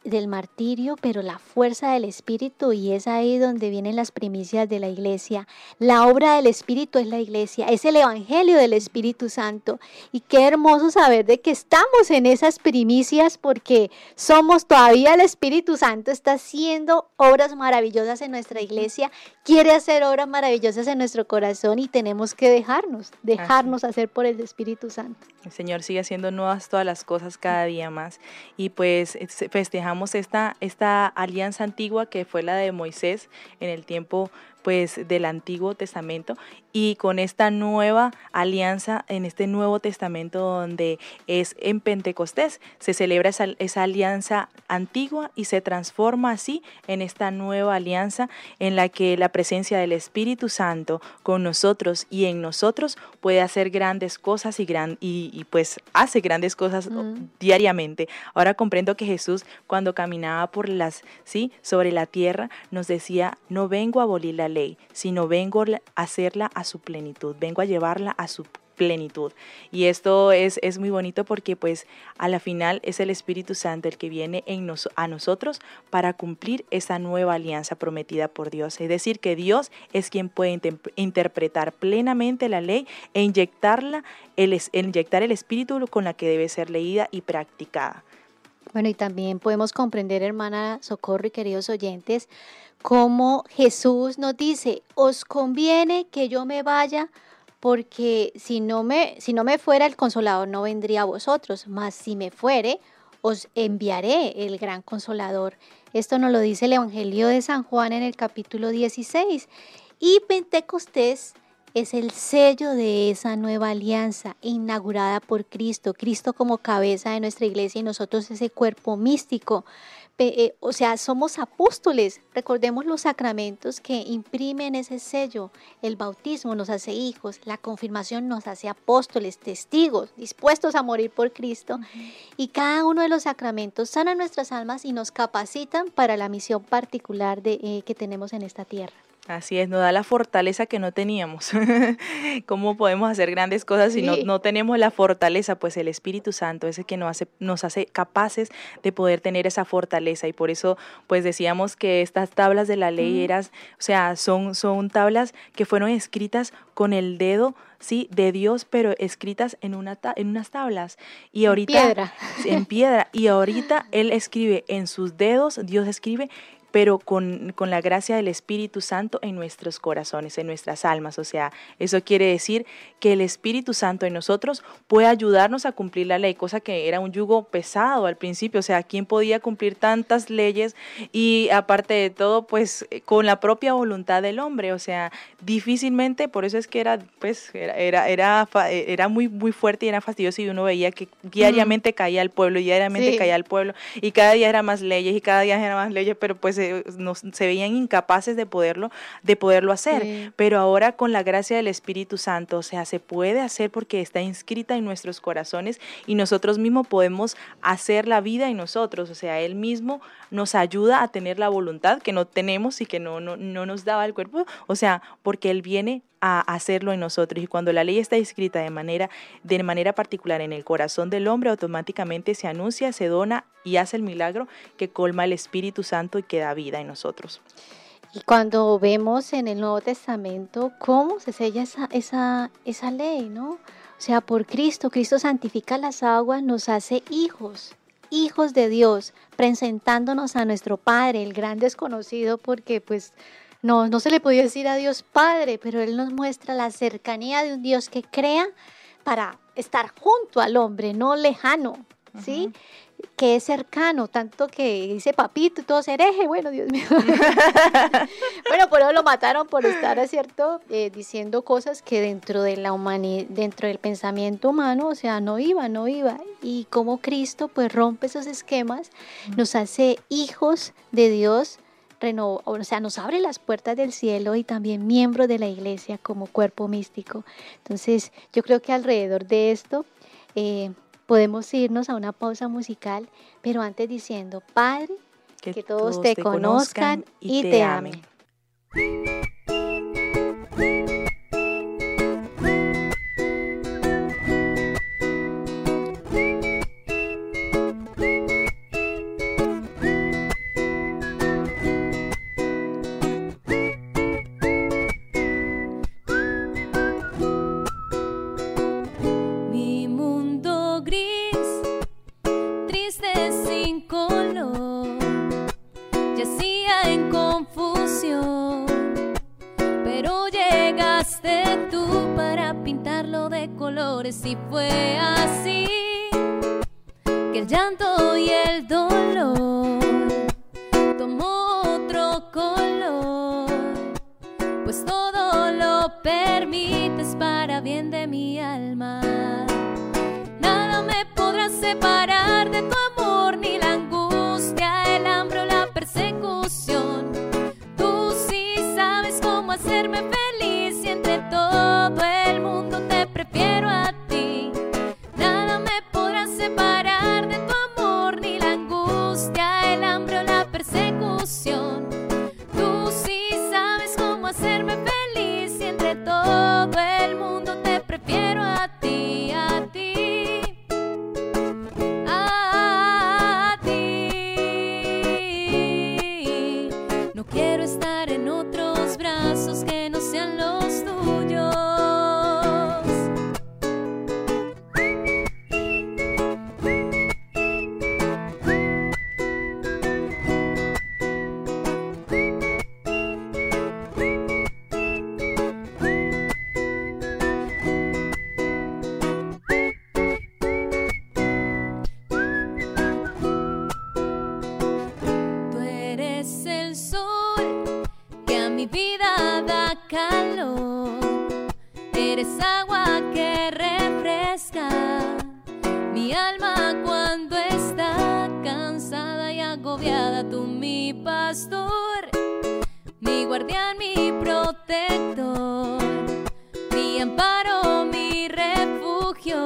[SPEAKER 4] del martirio, pero la fuerza del Espíritu y es ahí donde vienen las primicias de la iglesia. La obra del Espíritu es la iglesia, es el Evangelio del Espíritu Santo. Y qué hermoso saber de que estamos en esas primicias porque somos todavía el Espíritu Santo, está haciendo obras maravillosas en nuestra iglesia, quiere hacer obras maravillosas en nuestro corazón y tenemos que dejarnos, dejarnos hacer por el Espíritu Santo.
[SPEAKER 5] El Señor sigue haciendo nuevas todas las cosas cada día más y pues festejamos esta, esta alianza antigua que fue la de Moisés en el tiempo pues del Antiguo Testamento y con esta nueva alianza en este Nuevo Testamento donde es en Pentecostés se celebra esa, esa, alianza antigua y se transforma así en esta nueva alianza en la que la presencia del Espíritu Santo con nosotros y en nosotros puede hacer grandes cosas y, gran, y, pues hace grandes cosas mm. diariamente. Ahora comprendo que Jesús cuando caminaba por las, sí, sobre la tierra nos decía, no vengo a abolir la ley, sino vengo a hacerla a su plenitud, vengo a llevarla a su plenitud. Y esto es, es muy bonito porque pues a la final es el Espíritu Santo el que viene en a nosotros para cumplir esa nueva alianza prometida por Dios. Es decir, que Dios es quien puede interpretar plenamente la ley e inyectarla, el, inyectar el Espíritu con la que debe ser leída y practicada.
[SPEAKER 4] Bueno, y también podemos comprender, hermana Socorro y queridos oyentes, cómo Jesús nos dice, os conviene que yo me vaya porque si no me, si no me fuera el consolador no vendría a vosotros, mas si me fuere, os enviaré el gran consolador. Esto nos lo dice el Evangelio de San Juan en el capítulo 16. Y Pentecostés es el sello de esa nueva alianza inaugurada por Cristo, Cristo como cabeza de nuestra iglesia y nosotros ese cuerpo místico. Eh, o sea, somos apóstoles. Recordemos los sacramentos que imprimen ese sello. El bautismo nos hace hijos, la confirmación nos hace apóstoles, testigos, dispuestos a morir por Cristo. Y cada uno de los sacramentos sana nuestras almas y nos capacitan para la misión particular de, eh, que tenemos en esta tierra.
[SPEAKER 5] Así es, nos da la fortaleza que no teníamos. ¿Cómo podemos hacer grandes cosas si no, no, tenemos la fortaleza? Pues el Espíritu Santo es el que nos hace, nos hace capaces de poder tener esa fortaleza. Y por eso, pues decíamos que estas tablas de la ley eran, o sea, son, son tablas que fueron escritas con el dedo sí, de Dios, pero escritas en, una en unas tablas. Y ahorita,
[SPEAKER 4] en piedra.
[SPEAKER 5] En piedra. Y ahorita Él escribe en sus dedos, Dios escribe pero con, con, la gracia del Espíritu Santo en nuestros corazones, en nuestras almas. O sea, eso quiere decir que el Espíritu Santo en nosotros puede ayudarnos a cumplir la ley, cosa que era un yugo pesado al principio. O sea, ¿quién podía cumplir tantas leyes? Y aparte de todo, pues eh, con la propia voluntad del hombre. O sea, difícilmente, por eso es que era, pues, era, era, era, era muy, muy fuerte y era fastidioso y uno veía que diariamente caía el pueblo, diariamente caía el pueblo, y cada día era más leyes y cada día era más leyes, pero pues se, veían incapaces de poderlo, de poderlo hacer. Pero ahora con la gracia del Espíritu Santo, o sea, se puede hacer porque está inscrita en nuestros corazones y nosotros mismos podemos hacer la vida en nosotros. O sea, Él mismo nos ayuda a tener la voluntad que no tenemos y que no, no, no nos daba el cuerpo. O sea, porque Él viene a hacerlo en nosotros. Y cuando la ley está escrita de manera, de manera particular en el corazón del hombre, automáticamente se anuncia, se dona y hace el milagro que colma el Espíritu Santo y que da vida en nosotros.
[SPEAKER 4] Y cuando vemos en el Nuevo Testamento cómo se sella esa, esa, esa ley, ¿no? O sea, por Cristo, Cristo santifica las aguas, nos hace hijos, hijos de Dios, presentándonos a nuestro Padre, el gran desconocido, porque pues no, no se le podía decir a Dios Padre, pero Él nos muestra la cercanía de un Dios que crea para estar junto al hombre, no lejano, ¿sí? Que es cercano, tanto que dice papito y todo hereje, bueno, Dios mío. bueno, por eso lo mataron por estar, ¿cierto? Eh, diciendo cosas que dentro de la humanidad, dentro del pensamiento humano, o sea, no iba, no iba. Y como Cristo, pues rompe esos esquemas, nos hace hijos de Dios o sea, nos abre las puertas del cielo y también miembro de la iglesia como cuerpo místico. Entonces, yo creo que alrededor de esto eh, podemos irnos a una pausa musical, pero antes diciendo, Padre, que, todos, te, conozcan, y te, amen.
[SPEAKER 2] llegaste tú para pintarlo de colores y fue así que el llanto y el dolor tomó otro color, pues todo lo permites para bien de mi alma. Nada me podrá separar de tu agobiada, tú mi pastor, mi guardián, mi protector, mi amparo, mi refugio.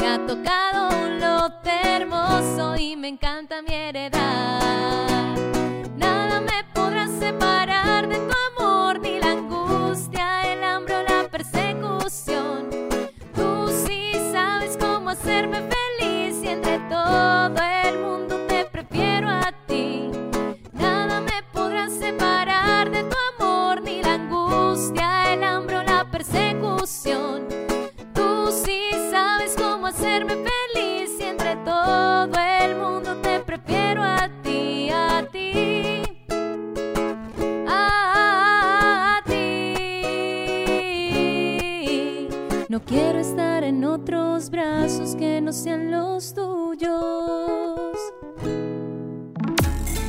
[SPEAKER 2] Me ha tocado un lote hermoso y me encanta mi heredad. Nada me podrá separar de tu amor, ni la angustia, el hambre o la persecución. Tú sí sabes cómo hacerme feliz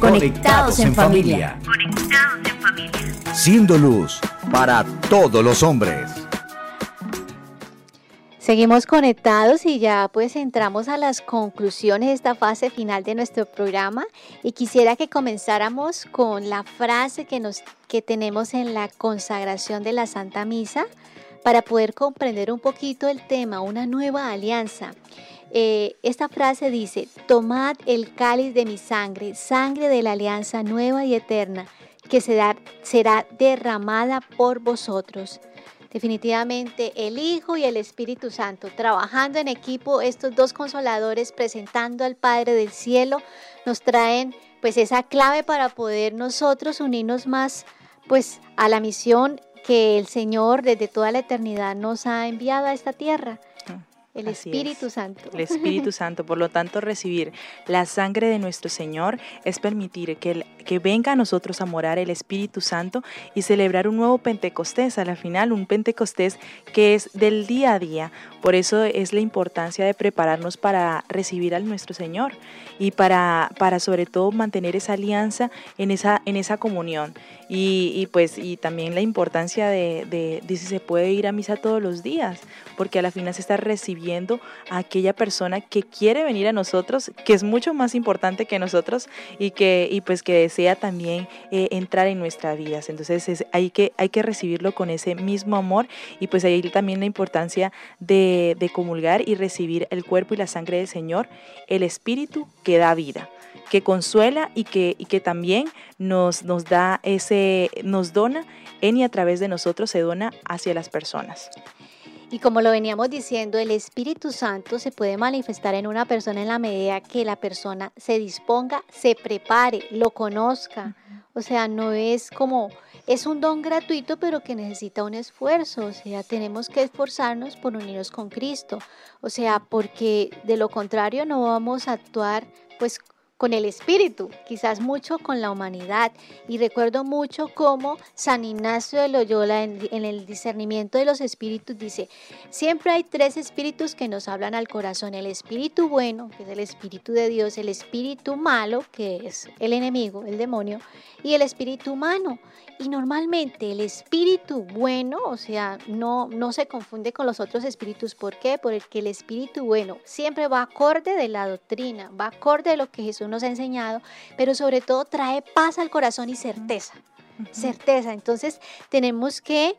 [SPEAKER 3] Conectados en familia. Siendo luz para todos los hombres.
[SPEAKER 4] Seguimos conectados y ya pues entramos a las conclusiones de esta fase final de nuestro programa y quisiera que comenzáramos con la frase que nos que tenemos en la consagración de la Santa Misa para poder comprender un poquito el tema, una nueva alianza. Eh, esta frase dice, tomad el cáliz de mi sangre, sangre de la alianza nueva y eterna, que será, será derramada por vosotros. Definitivamente el Hijo y el Espíritu Santo, trabajando en equipo, estos dos consoladores presentando al Padre del Cielo, nos traen pues esa clave para poder nosotros unirnos más pues a la misión que el Señor desde toda la eternidad nos ha enviado a esta tierra. El
[SPEAKER 5] Así
[SPEAKER 4] Espíritu
[SPEAKER 5] es.
[SPEAKER 4] Santo.
[SPEAKER 5] El Espíritu Santo, por lo tanto, recibir la sangre de nuestro Señor es permitir que, el- que venga a nosotros a morar el Espíritu Santo y celebrar un nuevo Pentecostés, a la final, un Pentecostés que es del día a día. Por eso es la importancia de prepararnos para recibir a nuestro Señor y para, para sobre todo mantener esa alianza en esa, en esa comunión. Y, y pues y también la importancia de, de, de si se puede ir a misa todos los días, porque a la final se está recibiendo a aquella persona que quiere venir a nosotros, que es mucho más importante que nosotros y que y pues que desea también eh, entrar en nuestras vidas. Entonces es- hay, que, hay que recibirlo con ese mismo amor y pues ahí también la importancia de, de comulgar y recibir el cuerpo y la sangre del Señor, el Espíritu que da vida que consuela y que, y que también nos, nos da ese, nos dona en y a través de nosotros se dona hacia las personas.
[SPEAKER 4] Y como lo veníamos diciendo, el Espíritu Santo se puede manifestar en una persona en la medida que la persona se disponga, se prepare, lo conozca. O sea, no es como, es un don gratuito, pero que necesita un esfuerzo. O sea, tenemos que esforzarnos por unirnos con Cristo. O sea, porque de lo contrario no vamos a actuar pues con el espíritu, quizás mucho con la humanidad. Y recuerdo mucho cómo San Ignacio de Loyola en, el discernimiento de los espíritus dice, siempre hay tres espíritus que nos hablan al corazón, el espíritu bueno, que es el espíritu de Dios, el espíritu malo, que es el enemigo, el demonio, y el espíritu humano. Y normalmente el espíritu bueno, o sea, no, no se confunde con los otros espíritus. ¿Por qué? Porque el espíritu bueno siempre va acorde de la doctrina, va acorde de lo que Jesús nos ha enseñado, pero sobre todo trae paz al corazón y certeza. Certeza. Entonces tenemos que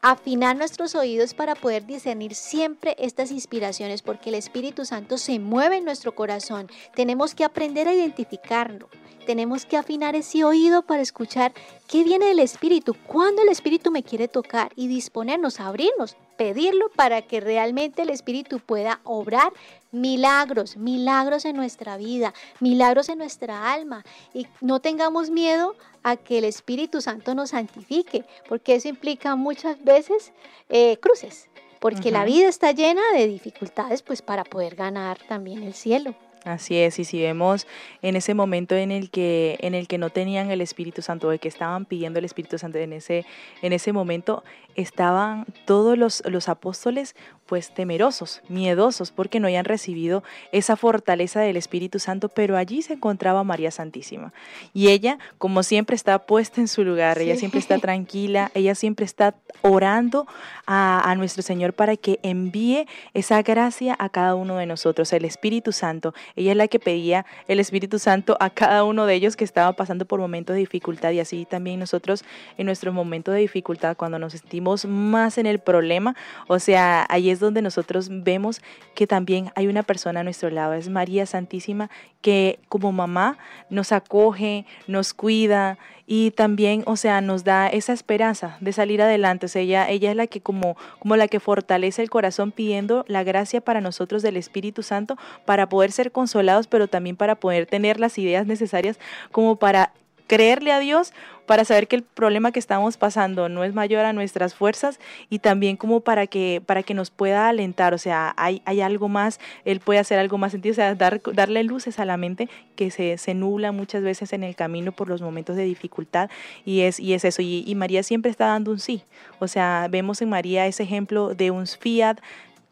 [SPEAKER 4] afinar nuestros oídos para poder discernir siempre estas inspiraciones, porque el Espíritu Santo se mueve en nuestro corazón. Tenemos que aprender a identificarlo. Tenemos que afinar ese oído para escuchar qué viene del Espíritu, cuándo el Espíritu me quiere tocar y disponernos a abrirnos, pedirlo para que realmente el Espíritu pueda obrar milagros, milagros en nuestra vida, milagros en nuestra alma. Y no tengamos miedo a que el Espíritu Santo nos santifique, porque eso implica muchas veces eh, cruces, porque uh -huh. la vida está llena de dificultades pues para poder ganar también el cielo.
[SPEAKER 5] Así es, y si vemos en ese momento en el que en el que no tenían el Espíritu Santo, de que estaban pidiendo el Espíritu Santo en ese en ese momento estaban todos los, los apóstoles pues temerosos, miedosos, porque no habían recibido esa fortaleza del Espíritu Santo, pero allí se encontraba María Santísima. Y ella, como siempre, está puesta en su lugar, ella siempre está tranquila, ella siempre está orando a, a, nuestro Señor para que envíe esa gracia a cada uno de nosotros, el Espíritu Santo. Ella es la que pedía el Espíritu Santo a cada uno de ellos que estaba pasando por momentos de dificultad y así también nosotros en nuestros momentos de dificultad, cuando nos sentimos más en el problema, o sea, ahí es donde nosotros vemos que también hay una persona a nuestro lado, es María Santísima, que como mamá nos acoge, nos cuida y también, o sea, nos da esa esperanza de salir adelante. O sea, ella, ella es la que como, como la que fortalece el corazón pidiendo la gracia para nosotros del Espíritu Santo para poder ser consolados, pero también para poder tener las ideas necesarias como para creerle a Dios para saber que el problema que estamos pasando no es mayor a nuestras fuerzas y también como para que, para que nos pueda alentar, o sea, hay, hay algo más, Él puede hacer algo más sentido, o sea, dar, darle luces a la mente que se, se nubla muchas veces en el camino por los momentos de dificultad y es, y es eso, y, y María siempre está dando un sí, o sea, vemos en María ese ejemplo de un fiat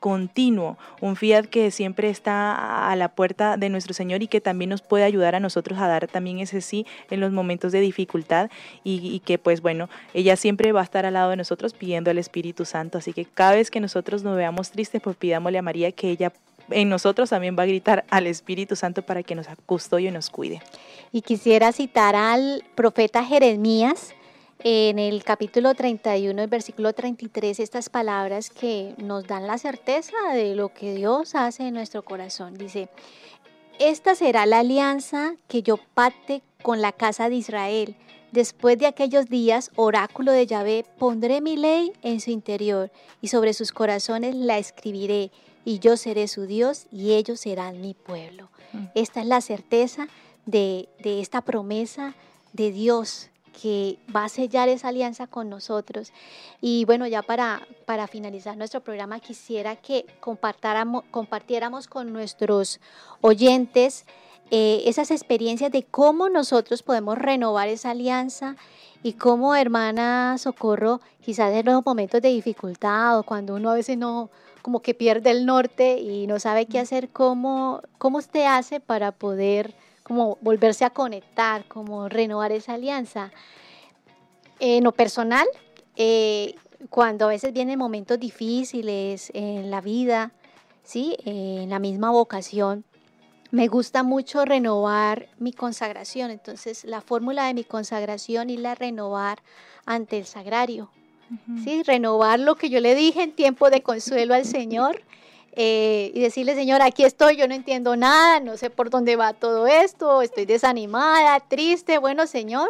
[SPEAKER 5] continuo, un fiat que siempre está a la puerta de nuestro Señor y que también nos puede ayudar a nosotros a dar también ese sí en los momentos de dificultad y, que pues bueno, ella siempre va a estar al lado de nosotros pidiendo al Espíritu Santo, así que cada vez que nosotros nos veamos tristes, pues pidámosle a María que ella en nosotros también va a gritar al Espíritu Santo para que nos custodie y nos cuide.
[SPEAKER 4] Y quisiera citar al profeta Jeremías, en el capítulo 31, el versículo 33, estas palabras que nos dan la certeza de lo que Dios hace en nuestro corazón. Dice, esta será la alianza que yo pacte con la casa de Israel. Después de aquellos días, oráculo de Yahvé, pondré mi ley en su interior y sobre sus corazones la escribiré y yo seré su Dios y ellos serán mi pueblo. Mm. Esta es la certeza de, de esta promesa de Dios que va a sellar esa alianza con nosotros. Y bueno, ya para, para finalizar nuestro programa, quisiera que compartiéramos con nuestros oyentes eh, esas experiencias de cómo nosotros podemos renovar esa alianza y cómo, hermana Socorro, quizás en los momentos de dificultad o cuando uno a veces no, como que pierde el norte y no sabe qué hacer, cómo, cómo usted hace para poder como volverse a conectar, como renovar esa alianza. En lo personal, eh, cuando a veces vienen momentos difíciles en la vida, ¿sí? en la misma vocación, me gusta mucho renovar mi consagración. Entonces, la fórmula de mi consagración y la renovar ante el sagrario. ¿sí? Renovar lo que yo le dije en tiempo de consuelo al Señor eh, y decirle, Señor, aquí estoy, yo no entiendo nada, no sé por dónde va todo esto, estoy desanimada, triste. Bueno, Señor,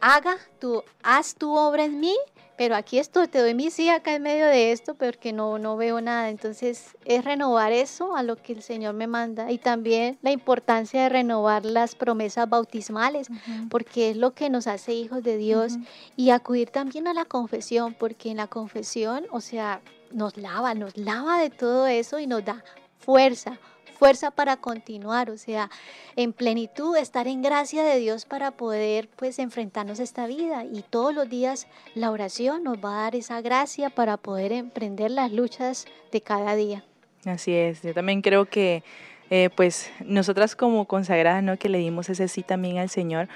[SPEAKER 4] haga tu, haz tu obra en mí, pero aquí estoy, te doy mi sí acá en medio de esto, porque no, no veo nada. Entonces es renovar eso a lo que el Señor me manda y también la importancia de renovar las promesas bautismales, porque es lo que nos hace hijos de Dios y acudir también a la confesión, porque en la confesión, o sea, nos lava, nos lava de todo eso y nos da fuerza, fuerza para continuar, o sea, en plenitud, estar en gracia de Dios para poder pues enfrentarnos a esta vida y todos los días la oración nos va a dar esa gracia para poder emprender las luchas de cada día.
[SPEAKER 5] Así es, yo también creo que eh, pues nosotras como consagradas, ¿no? Que le dimos ese sí también al Señor,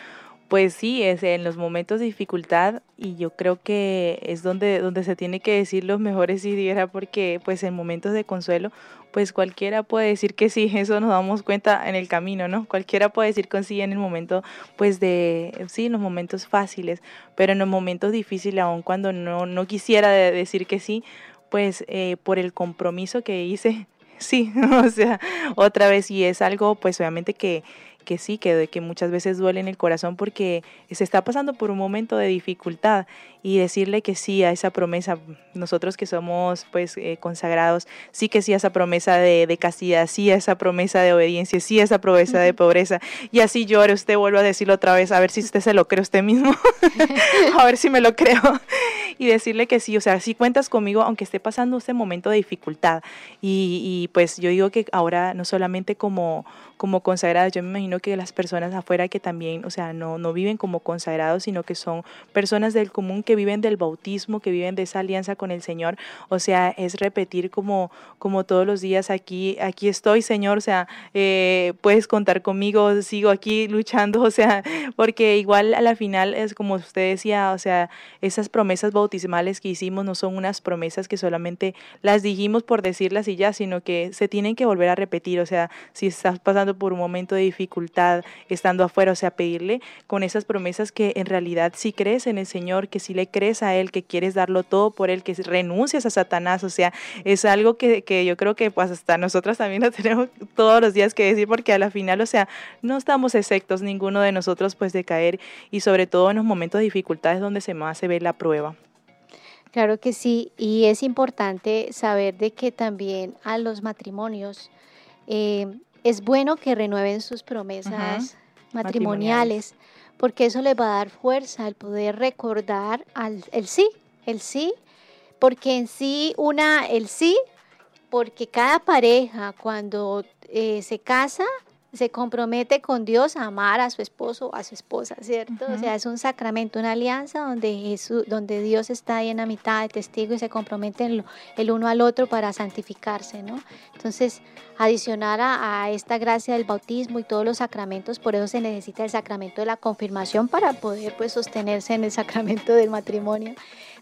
[SPEAKER 5] pues sí, es en los momentos de dificultad y yo creo que es donde, donde se tiene que decir los mejores sí diera porque pues en momentos de consuelo pues cualquiera puede decir que sí, eso nos damos cuenta en el camino, ¿no? Cualquiera puede decir que sí en el momento pues de, sí, en los momentos fáciles, pero en los momentos difíciles, aun cuando no, no quisiera decir que sí, pues eh, por el compromiso que hice, sí, o sea, otra vez y es algo pues obviamente que que sí, que, que muchas veces duele en el corazón porque se está pasando por un momento de dificultad y decirle que sí a esa promesa, nosotros que somos pues eh, consagrados, sí que sí a esa promesa de, de, castidad, sí a esa promesa de obediencia, sí a esa promesa de pobreza y así llore, usted vuelve a decirlo otra vez, a ver si usted se lo cree usted mismo, a ver si me lo creo. y decirle que sí, o sea, sí cuentas conmigo aunque esté pasando este momento de dificultad. Y, y pues yo digo que ahora no solamente como como consagrados. Yo me imagino que las personas afuera que también, o sea, no, no viven como consagrados, sino que son personas del común que viven del bautismo, que viven de esa alianza con el Señor. O sea, es repetir como, como todos los días aquí, aquí estoy, Señor, o sea, eh, puedes contar conmigo, sigo aquí luchando, o sea, porque igual a la final es como usted decía, o sea, esas promesas bautismales que hicimos no son unas promesas que solamente las dijimos por decirlas y ya, sino que se tienen que volver a repetir, o sea, si estás pasando por un momento de dificultad estando afuera, o sea, pedirle con esas promesas que en realidad si crees en el Señor, que si le crees a Él, que quieres darlo todo por Él, que renuncias a Satanás, o sea, es algo que, que yo creo que pues hasta nosotras también lo tenemos todos los días que decir, porque a la final, o sea, no estamos exceptos ninguno de nosotros pues de caer y sobre todo en los momentos de dificultades donde se más se ve la prueba.
[SPEAKER 4] Claro que sí, y es importante saber de que también a los matrimonios eh, es bueno que renueven sus promesas matrimoniales, porque eso les va a dar fuerza al poder recordar al, el sí, el sí, porque en sí una, el sí, porque cada pareja cuando eh, se casa se compromete con Dios a amar a su esposo o a su esposa, ¿cierto? O sea, es un sacramento, una alianza donde, Jesús, donde Dios está ahí en la mitad de testigo y se comprometen el uno al otro para santificarse, ¿no? Entonces, adicionar a, a, esta gracia del bautismo y todos los sacramentos, por eso se necesita el sacramento de la confirmación para poder pues sostenerse en el sacramento del matrimonio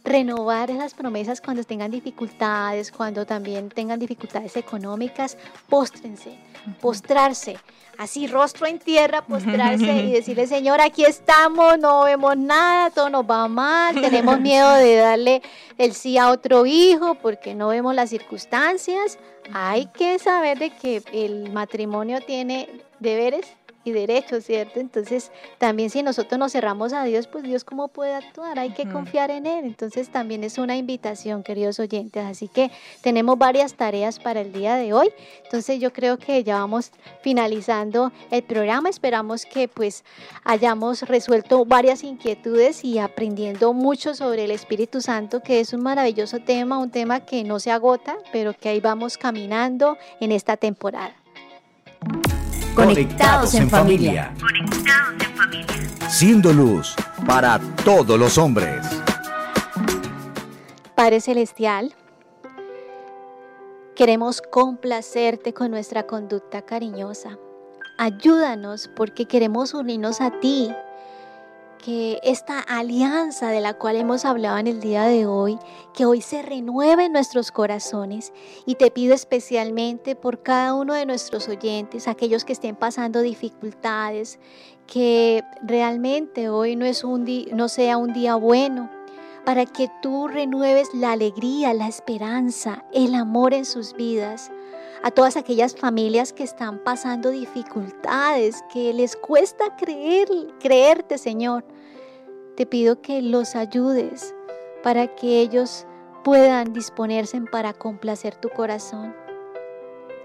[SPEAKER 4] renovar esas promesas cuando tengan dificultades, cuando también tengan dificultades económicas, póstrense, postrarse, así rostro en tierra, postrarse y decirle, Señor, aquí estamos, no vemos nada, todo nos va mal, tenemos miedo de darle el sí a otro hijo porque no vemos las circunstancias. Hay que saber de que el matrimonio tiene deberes y derechos, ¿cierto? Entonces, también si nosotros nos cerramos a Dios, pues Dios cómo puede actuar, hay que confiar en Él. Entonces, también es una invitación, queridos oyentes. Así que tenemos varias tareas para el día de hoy. Entonces, yo creo que ya vamos finalizando el programa. Esperamos que pues hayamos resuelto varias inquietudes y aprendiendo mucho sobre el Espíritu Santo, que es un maravilloso tema, un tema que no se agota, pero que ahí vamos caminando en esta temporada.
[SPEAKER 3] Conectados en familia.
[SPEAKER 1] Conectados en familia.
[SPEAKER 3] Siendo luz para todos los hombres.
[SPEAKER 4] Padre Celestial, queremos complacerte con nuestra conducta cariñosa. Ayúdanos porque queremos unirnos a ti que esta alianza de la cual hemos hablado en el día de hoy, que hoy se renueve en nuestros corazones. Y te pido especialmente por cada uno de nuestros oyentes, aquellos que estén pasando dificultades, que realmente hoy no, es un no sea un día bueno, para que tú renueves la alegría, la esperanza, el amor en sus vidas a todas aquellas familias que están pasando dificultades, que les cuesta creer, creerte, Señor. Te pido que los ayudes para que ellos puedan disponerse para complacer tu corazón.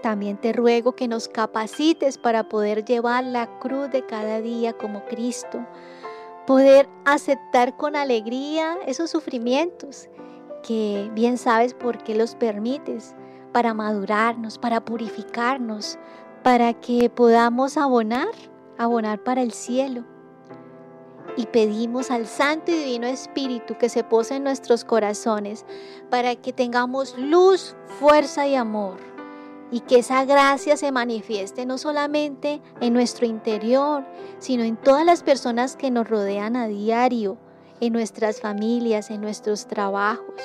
[SPEAKER 4] También te ruego que nos capacites para poder llevar la cruz de cada día como Cristo, poder aceptar con alegría esos sufrimientos que bien sabes por qué los permites, para madurarnos, para purificarnos, para que podamos abonar, abonar para el cielo. Y pedimos al Santo y Divino Espíritu que se pose en nuestros corazones para que tengamos luz, fuerza y amor. Y que esa gracia se manifieste no solamente en nuestro interior, sino en todas las personas que nos rodean a diario, en nuestras familias, en nuestros trabajos.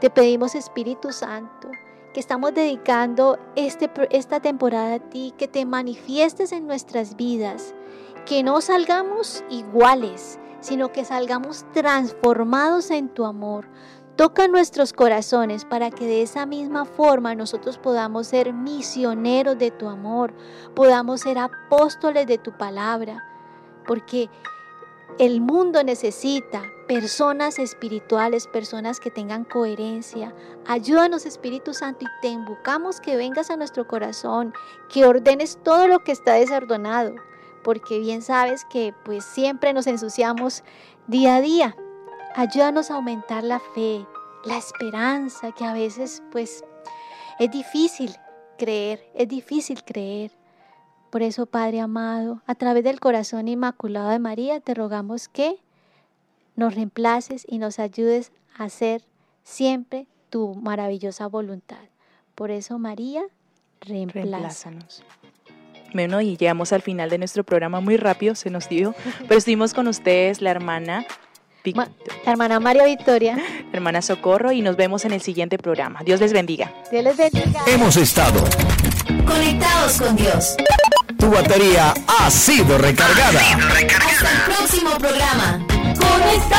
[SPEAKER 4] Te pedimos Espíritu Santo que estamos dedicando este, esta temporada a ti, que te manifiestes en nuestras vidas, que no salgamos iguales, sino que salgamos transformados en tu amor. Toca nuestros corazones para que de esa misma forma nosotros podamos ser misioneros de tu amor, podamos ser apóstoles de tu palabra, porque el mundo necesita personas espirituales, personas que tengan coherencia. Ayúdanos Espíritu Santo y te invocamos que vengas a nuestro corazón, que ordenes todo lo que está desordenado, porque bien sabes que pues siempre nos ensuciamos día a día. Ayúdanos a aumentar la fe, la esperanza, que a veces pues es difícil creer, es difícil creer. Por eso, Padre amado, a través del corazón inmaculado de María, te rogamos que nos reemplaces y nos ayudes a hacer siempre tu maravillosa voluntad. Por eso, María, reemplázanos.
[SPEAKER 5] Bueno, y llegamos al final de nuestro programa muy rápido, se nos dio, pero estuvimos con ustedes, la hermana
[SPEAKER 4] la hermana María Victoria,
[SPEAKER 5] hermana Socorro, y nos vemos en el siguiente programa. Dios les bendiga.
[SPEAKER 4] Dios les bendiga.
[SPEAKER 3] Hemos estado
[SPEAKER 6] conectados con Dios.
[SPEAKER 3] Tu batería ha sido recargada.
[SPEAKER 6] Hasta el próximo programa. Conectados.